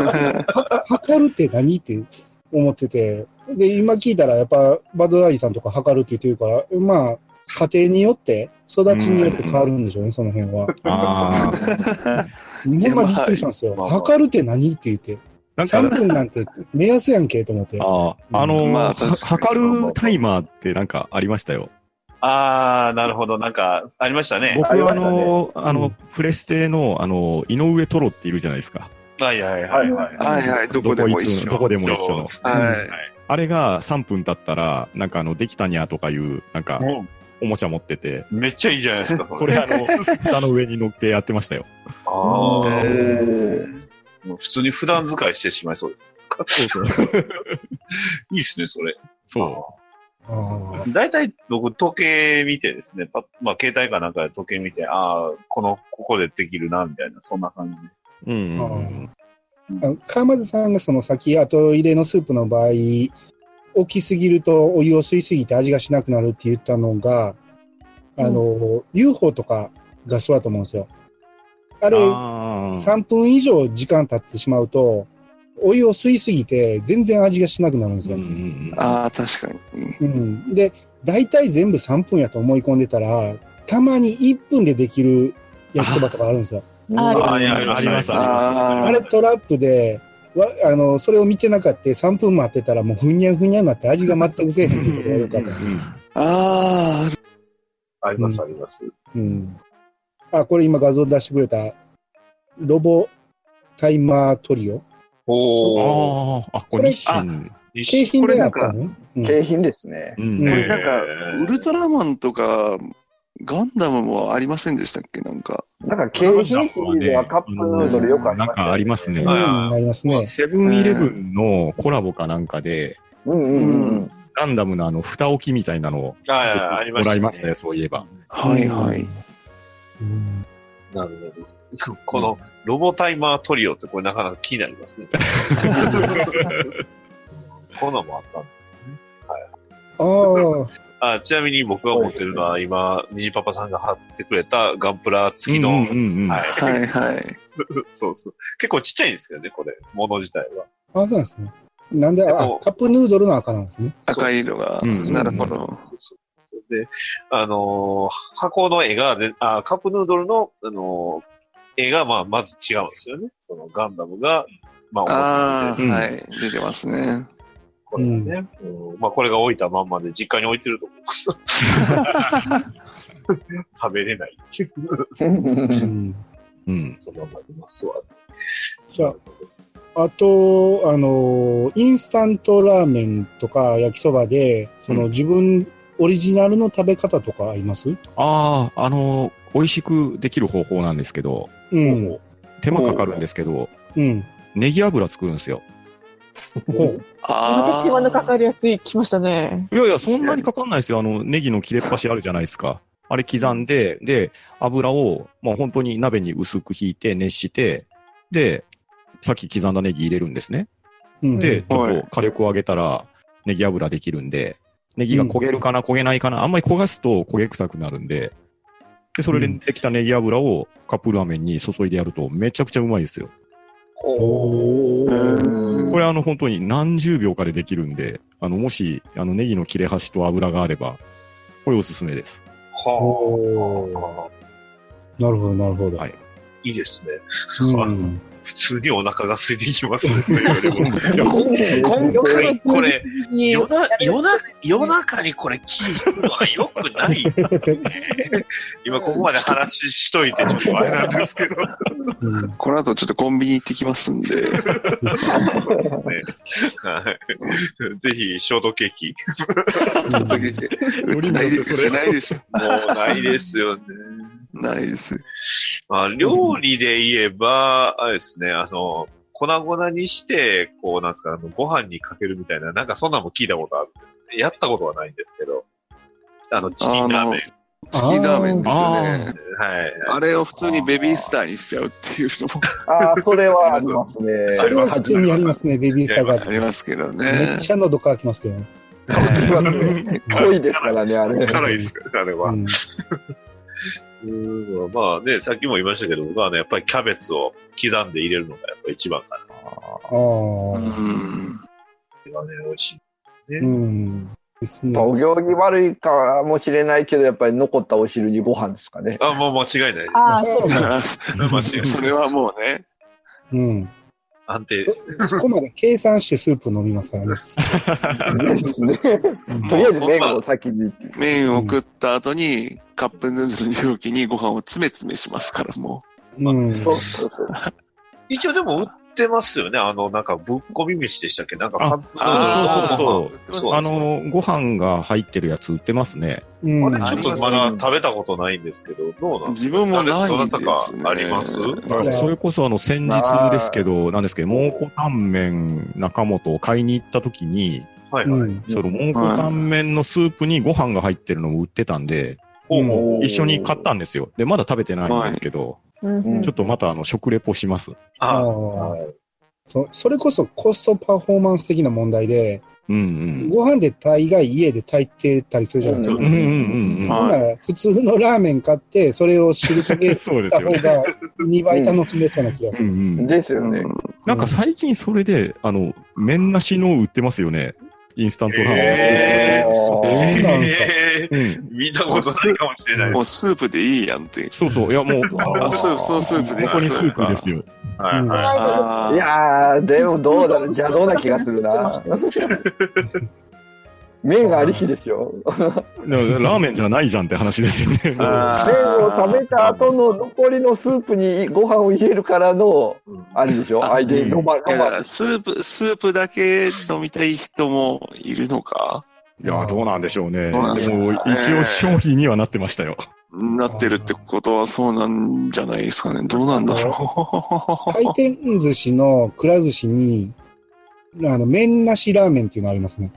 は 測るって何？って思ってて、で、今聞いたらやっぱバドダディさんとか測るって言ってるから、まあ、家庭によって、育ちによって変わるんでしょうね、その辺は。ああ。ほんまびっくりしたんですよ。まあまあ測るって何って言って。なんか、3分なんて目安やんけと思って。ああ、あの、はまあ測るタイマーってなんかありましたよ。あー、なるほど。なんか、ありましたね。僕はあの、あのうん、プレステの、あの、井上トロっているじゃないですか。はいはいはいはい。はいはい、どこでも一緒。どこでも一緒の。はい。あれが3分経ったら、なんかあの、できたにゃとかいう、なんか、もおもちゃ持ってて、う、めっちゃいいじゃないですか、それあの、蓋の上に乗ってやってましたよ。あーえもう普通に普段使いしてしまいそうです。そうそう。いいっすね、それ。そあー大体僕、時計見てですね、まあ、携帯かなんかで時計見て、ああ、この、ここでできるな、みたいな、そんな感じ。う。うんうん川松さんがその先後入れのスープの場合、大きすぎるとお湯を吸いすぎて味がしなくなるって言ったのが、あの、UFO とかがそうだと思うんですよ。あれ、あー3分以上時間経ってしまうと、お湯を吸いすぎて全然味がしなくなるんですよ。うんうんうんああ、確かに。うん、で、大体全部3分やと思い込んでたら、たまに1分でできる焼きそばとかあるんですよ。あああります、あります。ああれトラップで、わあの、それを見てなかった3分待ってたらもうふにゃふにゃになって味が全くせえへんってことがよかった。ああります、あります。うん。あ、これ今画像出してくれた、ロボタイマートリオおー。ああ、あ、これ日清。景品であったの？うん景品ですね。これなんか、ウルトラマンとか、ガンダムもありませんでしたっけ？なんか。なんか景品シリーズはカップヌードルよくありますなんかありますねありますね。セブンイレブンのコラボかなんかで、うんうんうん。ガンダムのあの、蓋置きみたいなのをああ、ありまもした、らいましたよ、そういえば。はいはい。うんなるほど。このロボタイマートリオってこれなかなか気になりますね。こんなのもあったんですね。ああ、あちなみに僕が持ってるのは今、虹パパさんが貼ってくれたガンプラ付きの、うんうんうんはい。はいはい。そうそう。結構ちっちゃいんですけどね、これ。物自体は。あそうなんですね。なんで、あでも、カップヌードルの赤なんですね。赤い色が。うんなるほど。そうそうで、あのー箱の絵がで、あ、カップヌードルの、あのー絵が、まあ、まず違うんですよね。そのガンダムが、まあ、ああ、うんはい。出てますね。これがね、うんまあ、これが置いたまんまで実家に置いてると思うんです。食べれないっていう。うん。うん。そのままいますわ。じゃあ、あと、あの、インスタントラーメンとか焼きそばで、その、うん自分オリジナルの食べ方とかあります？ああ、あの、美味しくできる方法なんですけど、うん。手間かかるんですけど、うん。ネギ油作るんですよ。あ手間のかかるやつ来ましたね。いやいや、そんなにかかんないですよ。あの、ネギの切れっ端あるじゃないですか。あれ刻んで、で、油を、まあ本当に鍋に薄く引いて熱して、で、さっき刻んだネギ入れるんですね。うん。で、ちょはいっと火力を上げたら、ネギ油できるんで、ネギが焦げるかな、焦げないかな、あんまり焦がすと焦げ臭くなるんで、で、それでできたネギ油をカップラーメンに注いでやるとめちゃくちゃうまいですよ。これあの本当に何十秒かでできるんで、あの、もし、あの、ネギの切れ端と油があれば、これおすすめです。おはー。なるほど、なるほど。はいいいですね。うん。普通にお腹が空いてきますね。今今回これ、に夜な夜な夜中にこれ聞くのは良くない。今ここまで話しといてちょっとあれなんですけど。うんこの後ちょっとコンビニ行ってきますんで。ねはい。ぜひ、ショートケーキ。売ってないです。売ってないでしょ。もうないですよね。ないです。まあ、料理で言えば、あれですね、あの、粉々にして、こう、なんですか、あのご飯にかけるみたいな、なんかそんなんも聞いたことある。やったことはないんですけど、あの、チキンラーメン。チキンラーメンですあよね。はい。あれを普通にベビースターにしちゃうっていうのもああ、それはありますね。それは普通にやりますね、ベビースターが。ありますけどめねっ。ちゃ喉乾きますけどね。ありますね 濃いですからね、あれ。辛いですから、あれは。うん。うんまあね、さっきも言いましたけど、僕はね、やっぱりキャベツを刻んで入れるのがやっぱ一番かな。あうあ。ん。これはね、美味しい。うん。ですねまあ。お行儀悪いかもしれないけど、やっぱり残ったお汁にご飯ですかね。あ、もう間違いないです。ああ、そうなんだ。間違いない。それはもうね。うん。安定です。そこまで計算してスープ飲みますからね。ですね。とりあえず麺を先に。麺を食った後に、カップヌードルの容器にご飯を詰め詰めしますから、もうん。そうそうそう。一応でも売ってますよね。あの、なんかぶっこみ飯でしたっけ？なんかあカップそうそうそうそうそうあの、ご飯が入ってるやつ売ってますね。うん。あれちょっとまだ食べたことないんですけど、どうなんです自分もないどなたかですね。あります？はいそれこそあの先日ですけど、なんですけど、蒙古タンメン中本を買いに行った時に、はいはい。うん。その蒙古タンメンのスープにご飯が入ってるのも売ってたんで、うん一緒に買ったんですよ。で、まだ食べてないんですけど、うんちょっとまたあの食レポします。あああ。そそれこそコストパフォーマンス的な問題で、うんうん。ご飯で大概家で炊いてたりするじゃないですか。うんうんうんう普通のラーメン買って、それを汁かけ そうでたすよね。方が2倍楽しめそうな気がする。うんうん。ですよね。なんか最近それで、あの、麺なしの売ってますよね。インスタントラーメンえーそうなんですかえー、うん。見たことないかもしれないもうスープでいいやんって。そうそう。いや、もう、あスープ、そのスープで。ここにスープですよ。はいはい。やー、でもどうだろう、邪道な気がするな。麺がありきですよ。ラーメンじゃないじゃんって話ですよね。あ麺を食べた後の残りのスープにご飯を入れるからの、あれでしょ、あ相手に飲ま、スープ、スープだけ飲みたい人もいるのか？いや、どうなんでしょうね。もう一応商品にはなってましたよ。なってるってことはそうなんじゃないですかね。どうなんだろ回転寿司のくら寿司に、あの、麺なしラーメンっていうのありますね。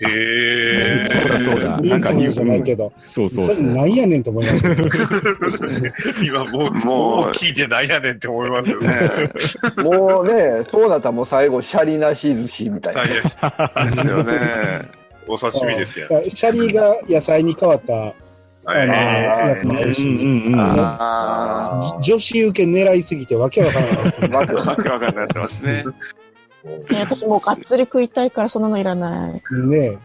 へえ。そうだそうだ。なんかニュースじゃないけど、そうそうそう。それなんやねんと思いました。今もう、もう聞いてないやねんって思いますよね。ねもうね、そうなったらもう最後、シャリなし寿司みたいな。最悪えですよね。お刺身ですよ。シャリが野菜に変わった、あはいの、やつも美味し女子受け狙いすぎてわけわからなかった。わけあ。わかんなくなってますね。ね私もうがっつり食いたいからそんなのいらない。ねえ。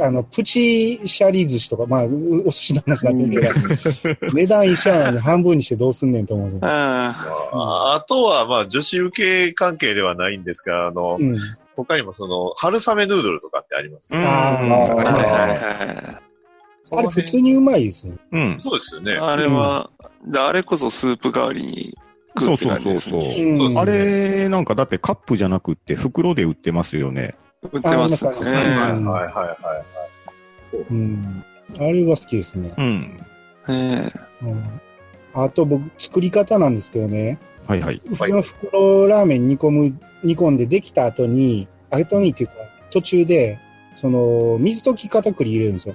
あの、プチシャリ寿司とか、まあ、うお寿司の話になってるけど、値段一緒なのに半分にしてどうすんねんと思う。あああとは、まあ、女子受け関係ではないんですが、あの、うん。他にもその、春雨ヌードルとかってありますよ。うんああ。はいはいーはあれ普通にうまいですよ。うん。そうですよねい。。あれは、であれこそスープ代わりに食うって感じですそうそうね。うんあれ、なんかだってカップじゃなくって袋で売ってますよね。売ってますね。はいうんはいはいはい。うん。あれは好きですね。うん。ねうん。あと僕、作り方なんですけどね。はいはい。普通の袋ラーメン煮込む、煮込んでできた後に、後にっていうか、途中で、その、水溶き片栗入れるんですよ。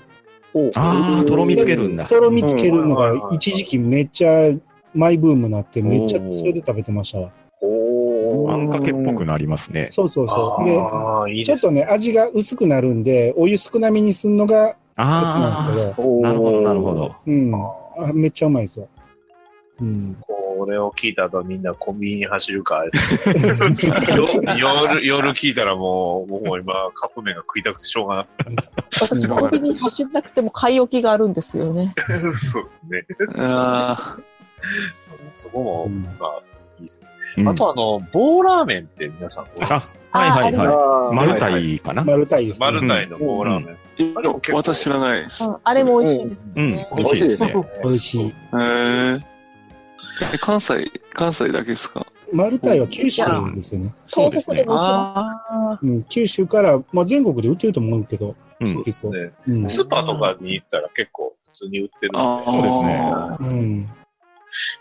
ああ、とろみつけるんだ。とろみつけるのうんが一時期めっちゃマイブームになって、めっちゃそれで食べてましたわ。おあんかけっぽくなりますね。そうそうそう。で、ああ、いいちょっとね、味が薄くなるんで、お湯少なめにするのがコツなんですけあど、あ、なるほど、なるほど。うん。あめっちゃうまいですよ。うん。これを聞いた後みんなコンビニに走るか。よ 夜、夜聞いたらもう、もう今カップ麺が食いたくてしょうがな私、コンビニに走んなくても買い置きがあるんですよね。そうですね。あそこも、うんまあ、いいですね。うんあとあの、棒ラーメンって皆さんご存知あ、はいはいあはあい。マルタイかな？マルタイですね。マルタイの棒ラーメン。ーあれも結構私知らないです。うん、あれも美味しいですうんね。。美味しいですね。美味しい。へえ。え関西、関西だけですか？マルタイは九州ですよね。そうですねあうん、九州から、まあ、全国で売ってると思うけど、うん。結構。ね、うん。スーパーとかに行ったら結構普通に売ってるんであ。あそうですねうん。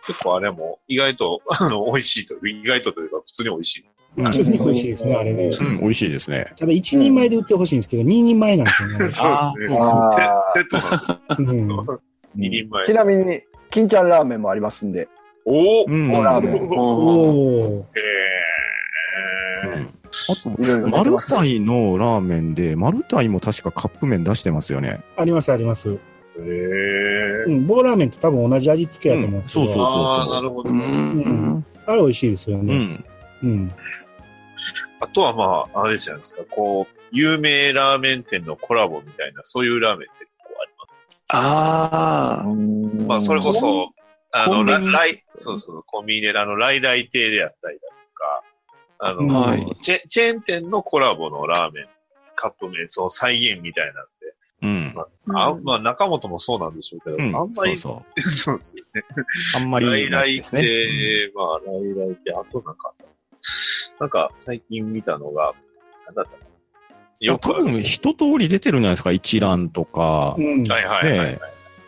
結構あれも意外と、あの、美味しいと、意外とというか普通に美味しい。普通に美味しいですね、あれね。うん、美味しいですね。ただ、一人前で売ってほしいんですけど、二人前なんですよね。あそうですね。あセセットなんですうん。二人前ち。なみに、金ちゃんラーメンもありますんで。おお、うん。棒ラーメンおーおー。えー、あと、いろいろマルタイのラーメンで、マルタイも確かカップ麺出してますよね。あります、あります。えーう。ん。棒ラーメンと多分同じ味付けやと思うんですけど、うんそうそうああ、なるほどう。うんん。あれ美味しいですよね。うん。うん。あとはまあ、あれじゃないですか、こう、有名ラーメン店のコラボみたいな、そういうラーメンってありああ。まあ、それこそ、あの、ラライ、そうそう、コンビニで、あの、ライライ亭であったりだとか、あの、はいチェチェーン店のコラボのラーメン、カップ麺、その再現みたいなんで、うん。あまあ、中本もそうなんでしょうけど、うんあんまり、そそうですよね。あんまりラないイライっですね。て、まあ、ライライって、あとなんか、なんか、最近見たのが、なんだったかな。よく多。分一通り出てるんじゃないですか。一覧とかう、ん。はいはいはい、はいね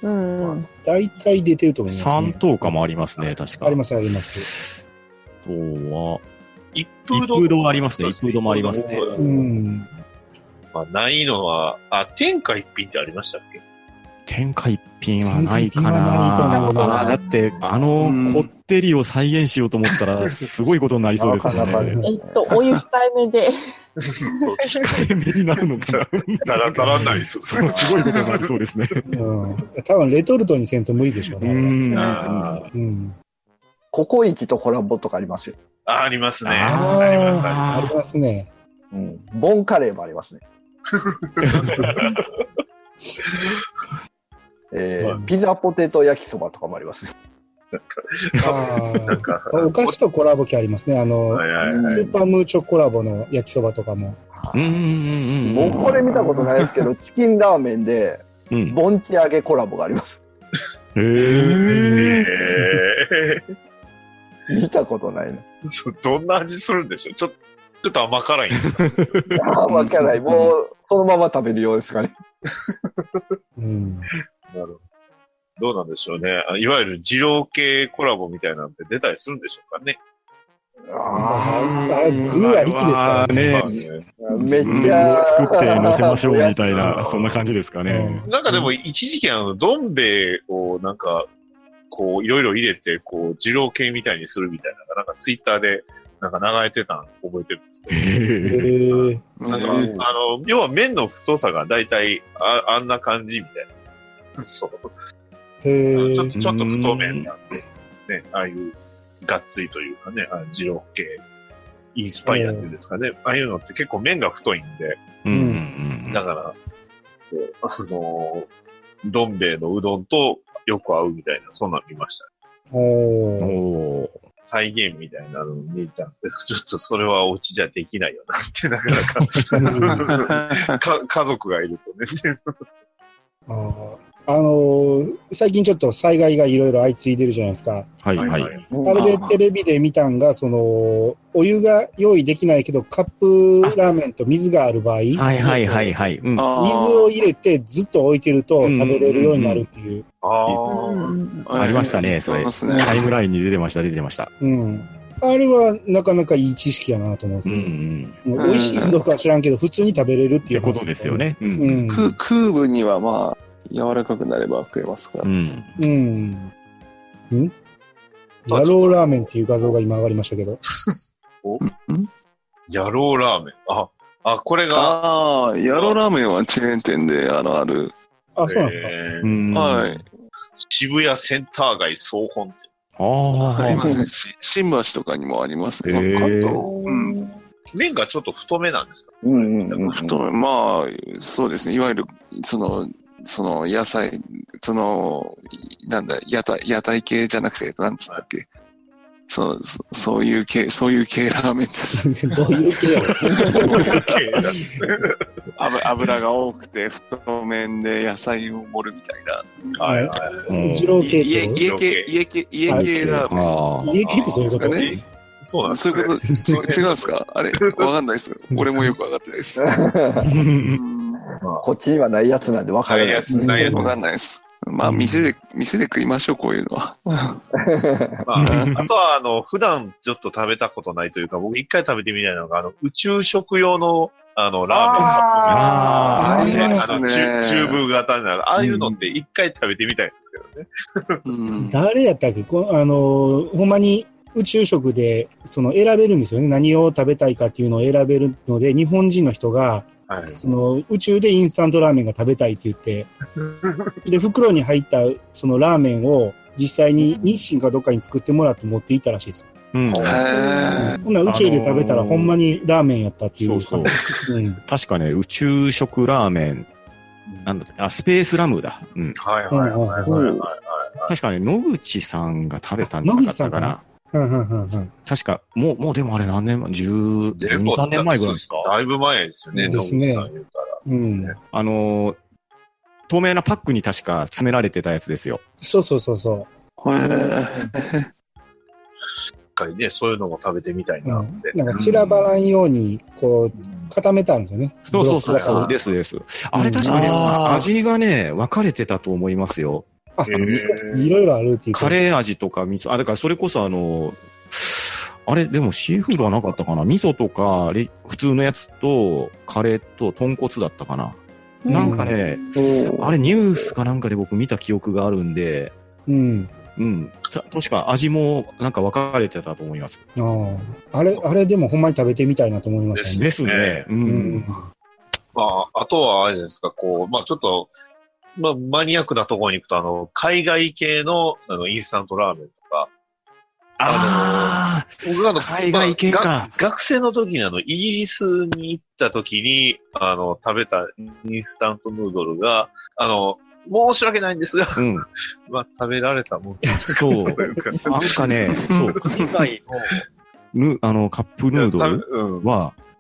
うんうん。大体出てると思います、三ね。等かもありますね、確か。あります、あります。あとは、一風一風堂ありますね一風堂もありますねうん。まあ、ないのは、あ、天下一品ってありましたっけ？天下一品はないか天下一品はないとな。思うなあーだって、あのうんこってりを再現しようと思ったら、すごいことになりそうですね。えっと、お湯控えめで、そう控えめになるのかな。ザラザラになりそう。そう、すごいことになりそうですね。うん。多分レトルトにせんと無理でしょううね。ん。あうん。ココイチとコラボとかありますよ。あ、ありますね。ああります、ありありますね。うん。ボンカレーもありますね。えーうんピザポテト焼きそばとかもありますね。あなんか、あ。お菓子とコラボ機ありますね。あの、はいはいはいスーパームーチョコラボの焼きそばとかも。うんうんうんうん。僕これ見たことないですけど、チキンラーメンで、うん。ボンチ揚げコラボがあります。へえー。ー見たことないな。そうどんな味するんでしょう？ちょっと、ちょっと甘辛いんですか？あーわかんない。もう、そのまま食べるようですかね。うん。なるほど。どうなんでしょうね。あいわゆる二郎系コラボみたいなんて出たりするんでしょうかね。ああ、具ありきですからね。めっちゃ。作って乗せましょうみたいな、そんな感じですかね。なんかでも一時期あの、どん兵衛をなんか、こう、いろいろ入れて、こう、二郎系みたいにするみたいなのが、なんかツイッターで、なんか流れてたの覚えてるんですけど。へえ。なんか、ねあの、要は麺の太さがだいたいああんな感じみたいな。そう。ちょっと、ちょっと太麺なん。で、ね、ああいう、がっつりというかね、あの二郎系、インスパイアっていうんですかね、ああいうのって結構麺が太いんで、うん。うん。うんだから、そう、あの、どん兵衛のうどんとよく合うみたいな、そんなの見ました。おー。おー再現みたいなのを見たんで、ちょっとそれはオチじゃできないよなって、なかなか。か 家族がいるとね。あーあのー最近ちょっと災害がいろいろ相次いでるじゃないですか。はいはい。あれでテレビで見たんが、その、お湯が用意できないけど、カップラーメンと水がある場合、水はいはいはいはい。うんあを入れてずっと置いてると食べれるようになるっていう。ああ。ありましたねそれありますね。タイムラインに出てました、出てました。うん。あれはなかなかいい知識やなと思うんですうんうよ。美味しいかどうかは知らんけど、普通に食べれるっていう話ってことですよ。ね。う。うんん。食う食う分にはまあ、柔らかくなれば食えますから。うん。うん。ん？ヤローラーメンっていう画像が今上がりましたけど。野郎ラーメン。あ、あ、これが、ああ、ヤロラーメンはチェーン店であのある。あ、そうなんですか。えーうんはい。渋谷センター街総本店。ああ。ありますね。し新橋とかにもありますね。へー関東うん。麺がちょっと太めなんですか？うんうんうん。太めまあ、そうですね。いわゆる、その、その野菜、その、なんだ、屋台、屋台系じゃなくて、なんつったっけ？そう、そそういう系、そういう系ラーメンです。どういう系。油油が多くて、太麺で野菜を盛るみたいな。はいはい。うん家、系、家系、家系ラーメン。家系ってそういうこと？ですかねそうなんですそういうこと、違うんですか？あれ わかんないです。俺もよくわかってないです。こっちにはないやつなんで分からない。ないやつ、ないやつ。わかんないです。まあ、店で、店で食いましょう、こういうのは。まあ、あとは、あの、普段ちょっと食べたことないというか、僕一回食べてみたいのが、あの、宇宙食用の、あの、ラーメンカップあありますねあの、チューブ型になる。ああいうのって一回食べてみたいんですけどね。うん誰やったっけ？こあの、ほんまに宇宙食で、その選べるんですよね。何を食べたいかっていうのを選べるので、日本人の人が、はい。その宇宙でインスタントラーメンが食べたいって言って、で、袋に入ったそのラーメンを実際に日清かどっかに作ってもらって持っていったらしいです。うん。ほんなら宇宙で食べたらあのーほんまにラーメンやったっていう。そうそう。うん。確かね、宇宙食ラーメン、なんだっけ？あ、スペースラムだ。うん。はいはいはいはいはいはい。確かね、野口さんが食べたんじゃなかったかな？うんうんうんうん確か、もう、もうでもあれ何年前 ?10、12、3年前ぐらいですか？だいぶ前ですよね、野ですね口さん言うたら。うん。あのー、透明なパックに確か詰められてたやつですよ。そうそうそうそへー一回ね、そういうのも食べてみたいなう。って。なんか散らばらんように、こう、固めてあるんですよね。そうそうそうですです。あれ確かね、味がね、分かれてたと思いますよ。いろいろあるっていうか。カレー味とか味噌、あ、だからそれこそあの、あれ、でもシーフードはなかったかな味噌とか、レ普通のやつと、カレーと豚骨だったかな、なんかね、あれニュースかなんかで僕見た記憶があるんで、うん。うん。た確か味もなんか分かれてたと思います。ああ。あれ、あれでもほんまに食べてみたいなと思いましたね。ですね。う。うんん。まあ、あとはあれですか、こう、まあちょっと、まあマニアックなところに行くと、あの、海外系の、あの、インスタントラーメンとか、あ僕あの、海外系か。まあが学生の時にあの、イギリスに行った時に、あの、食べたインスタントヌードルが、あの、申し訳ないんですが、あ、うん。まあ食べられたもんそう。なんかね、そう、海外の、ぬ、あの、カップヌードルうんはうん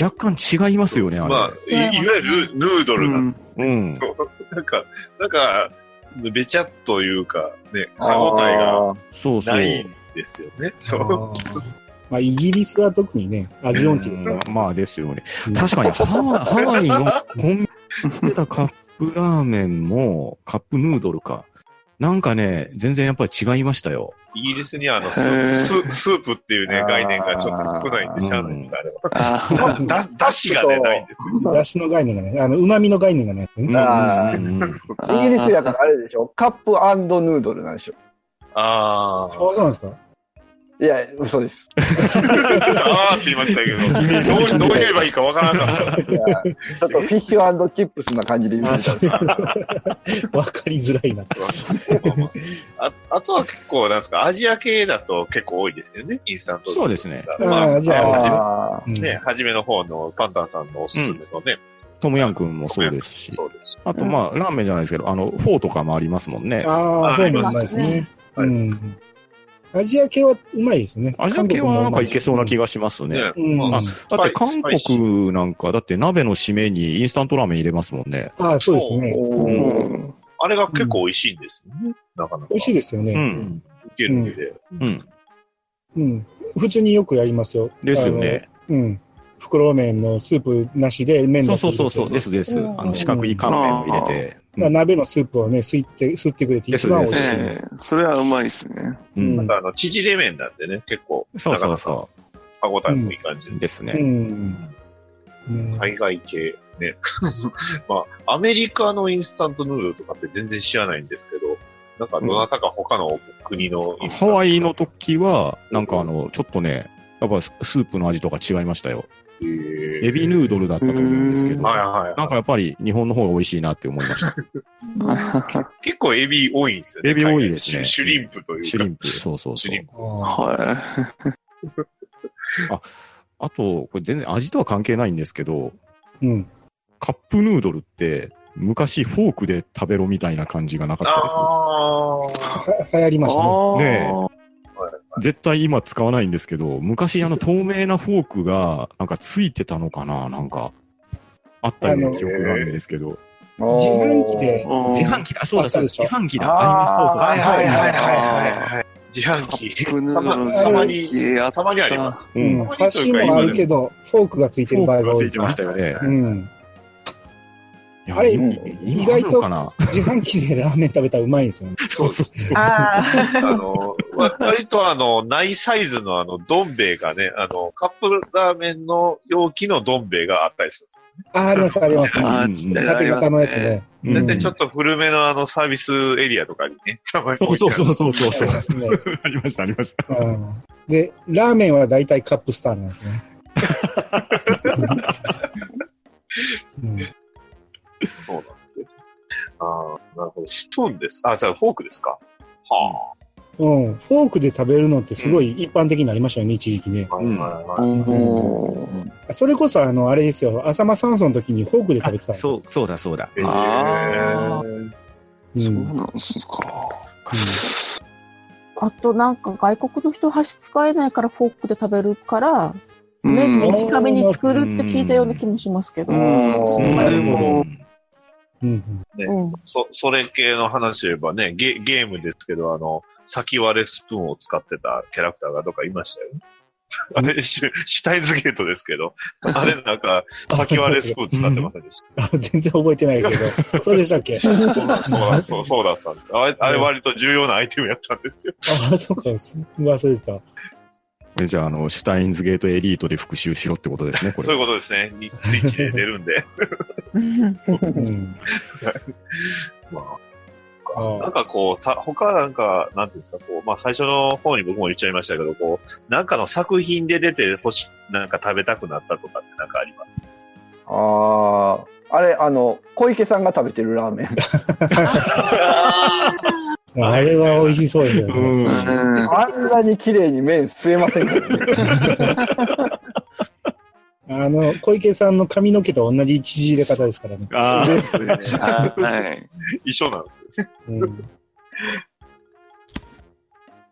若干違いますよね、あれ。まあ、いいわゆるヌードルなんうん。なんか、なんか、べちゃっというか、ね、歯応えがそうそう。ないんですよね。そう。あーまあ、イギリスは特にね、味音痴ですから。うんまあですよね。うん確かにハワイ、ハワイのコンビニで出たカップラーメンも、カップヌードルか。なんかね、全然やっぱり違いましたよ。イギリスにはあのスへー。ススープっていうね、概念がちょっと少ないんで、しゃあないん。です、あれは。あだ、だしがね、ないんです。よ。だしの概念がね、あの、旨味の概念がね。イギリスやからあれでしょ。カップヌードルなんでしょ。ああ、そうなんですか？いや、嘘です。あ。ああって言いましたけど、どう、どう言えばいいかわからなかった。ちょっとフィッシュチップスな感じで言うあ、そういう わかりづらいな。ああとは結構、なんですか、アジア系だと結構多いですよね、インスタント。そうですね。まあ、あーじゃああうんね、初めの方のパンタンさんのおすすめのね、トムヤムクンもそうですし。そうです。あと、まあ、ラーメンじゃないですけど、あの、フォーとかもありますもんね。ああ、あフォーもうまいですね。アジア系はうまいですね。アジア系はなんかいけそうな気が。がしますね。うん。まああだって韓国なんか、だって鍋の締めにインスタントラーメン入れますもんね。あ、そうですね。あれが結構美味しいんですよね。なかなか。美味しいですようね。ん。いけるんで。うん。うん。普通によくやりますよ。ですよね。あの。うん。袋麺のスープなしで麺そうそうそうそう。ですです。うんあの、四角い乾麺を入れて。まあ、鍋のスープをね、吸って、吸ってくれて一番美味しい。ええそれはうまいですね。うんうんまたあの、縮れ麺なんでね、結構、そうそうなかそ歯応えもいい感じう。で。ですね。うん。ね海外系ね。まあ、アメリカのインスタントヌードルとかって全然知らないんですけど、なんかどなたか他の国のインスタントハワイの時は、なんかあの、ちょっとね、やっぱスープの味とか違いましたよ。エエビヌードルだったと思うんですけど、はいなはいはい。んかやっぱり日本の方が美味しいなって思いました。結構エビ多いんですよね。エビ多いですねシュリンプというか。シュリンプ、そうそうそうシュリン。プ。あはあと、これ全然味とは関係ないんですけど、ーうん。カップヌードルって、昔フォークで食べろみたいな感じがなかったです。あは流行りい。ましたね。ああ。ね絶対今使わないんですけど、昔あの透明なフォークがなんかついてたのかななんか、あったような記憶があるんですけど。自販機でうん自販機だ、そうだ、そうだ、あったでしょ？自販機だ、あります、そうそう。あ。はいはいはいはいあはい。自販カ機。たまにたまにあります。ううんん。箸もあるけど、フォークがついてる場合が多いですねついてましたよね。うん。いやあれ今意今ある外とのかな？自販機でラーメン食べたらうまいんですよね。そうそう。あ あの、わ割とあの、ないサイズのあの、どん兵衛がね、あの、カップラーメンの容器のどん兵衛があったりするんですあ、あります、あります。あちっちゃい縦のやつね。うんよ。で、ちょっと古めのあの、サービスエリアとかにね、たまにそうそうそうそうそうそう。ありますね。ありました、ありました。うんで、ラーメンは大体カップスターなんですね。うんそうなんですよ。ああ、なるほど。スプーンです。あ、じゃあフォークですか？はうん、フォークで食べるのってすごい一般的になりましたよね、一時期ね。あ。はいはいはい。おーそれこそ、あの、あれですよ、浅間山荘の時にフォークで食べてた。そう、そうだ、そうだ。えーあうそうんなんすか。あ。あとなんか外国の人箸使えないからフォークで食べるから、麺うん短めに作るって聞いたような気もしますけど。うん、それも、うんうん。そ、それ系の話で言えばね、ゲゲームですけど、あの、先割れスプーンを使ってたキャラクターがどっかいましたよね。あれ、シュシュタインズゲートですけど、あれなんか、先割れスプーン使ってませんでした？あ全然覚えてないけど、そうでしたっけ？そうだそうそうそうだったんです。あれ、あれ割と重要なアイテムやったんですよ。あ、そうか、忘れてた。えじゃあ、あの、シュタインズゲートエリートで復習しろってことですね、こそういれ。うことですね。にスイッチで出るんで。うん。まああ、なんかこう、た、他なんか、なんていうんですか、こう、まあ最初の方に僕も言っちゃいましたけど、こう、なんかの作品で出て欲し、なんか食べたくなったとかってなんかあります？ああ、あれ、あの、小池さんが食べてるラーメン。あれは美味しそうですよね。うん。あんなに綺麗に麺吸えませんからね。あの、小池さんの髪の毛と同じ縮れ方ですからね。ああ、はい。一緒なんですよ。うん。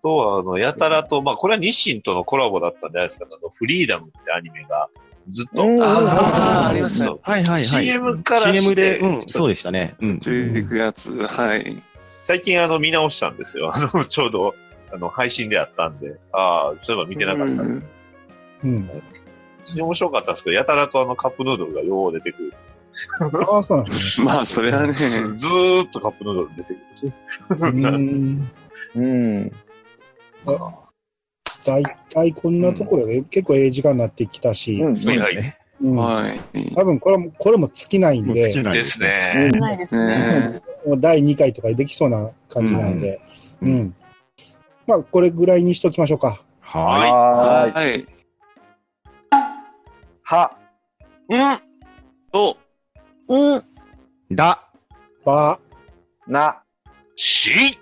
と、あの、やたらと、まあこれは日清とのコラボだったんじゃないですか、あの、フリーダムってアニメがずっと、うんあーありましたはいはいはい。CM からして CM で、うん、そうでしたね。うん。11月、はい。最近あの見直したんですよ。あの、ちょうど、あの、配信であったんで、ああ、そういえば見てなかった。うんうん。非常に面白かったんですけど、やたらとあのカップヌードルがよう出てくる。ああ、そうなんですね。まあ、それはね、ずーっとカップヌードル出てくるんですね。うーん。うん。大体こんなところで、結構ええ時間になってきたし、うん。そうですね。うんはい。多分これも、これも尽きないんで、で尽きないですすね。ね。ないですね。ねもう第2回とかできそうな感じなので、ううんん。まあ、これぐらいにしときましょうか。はい。はい。は、うん。と、うん。い。だ、ば、な、し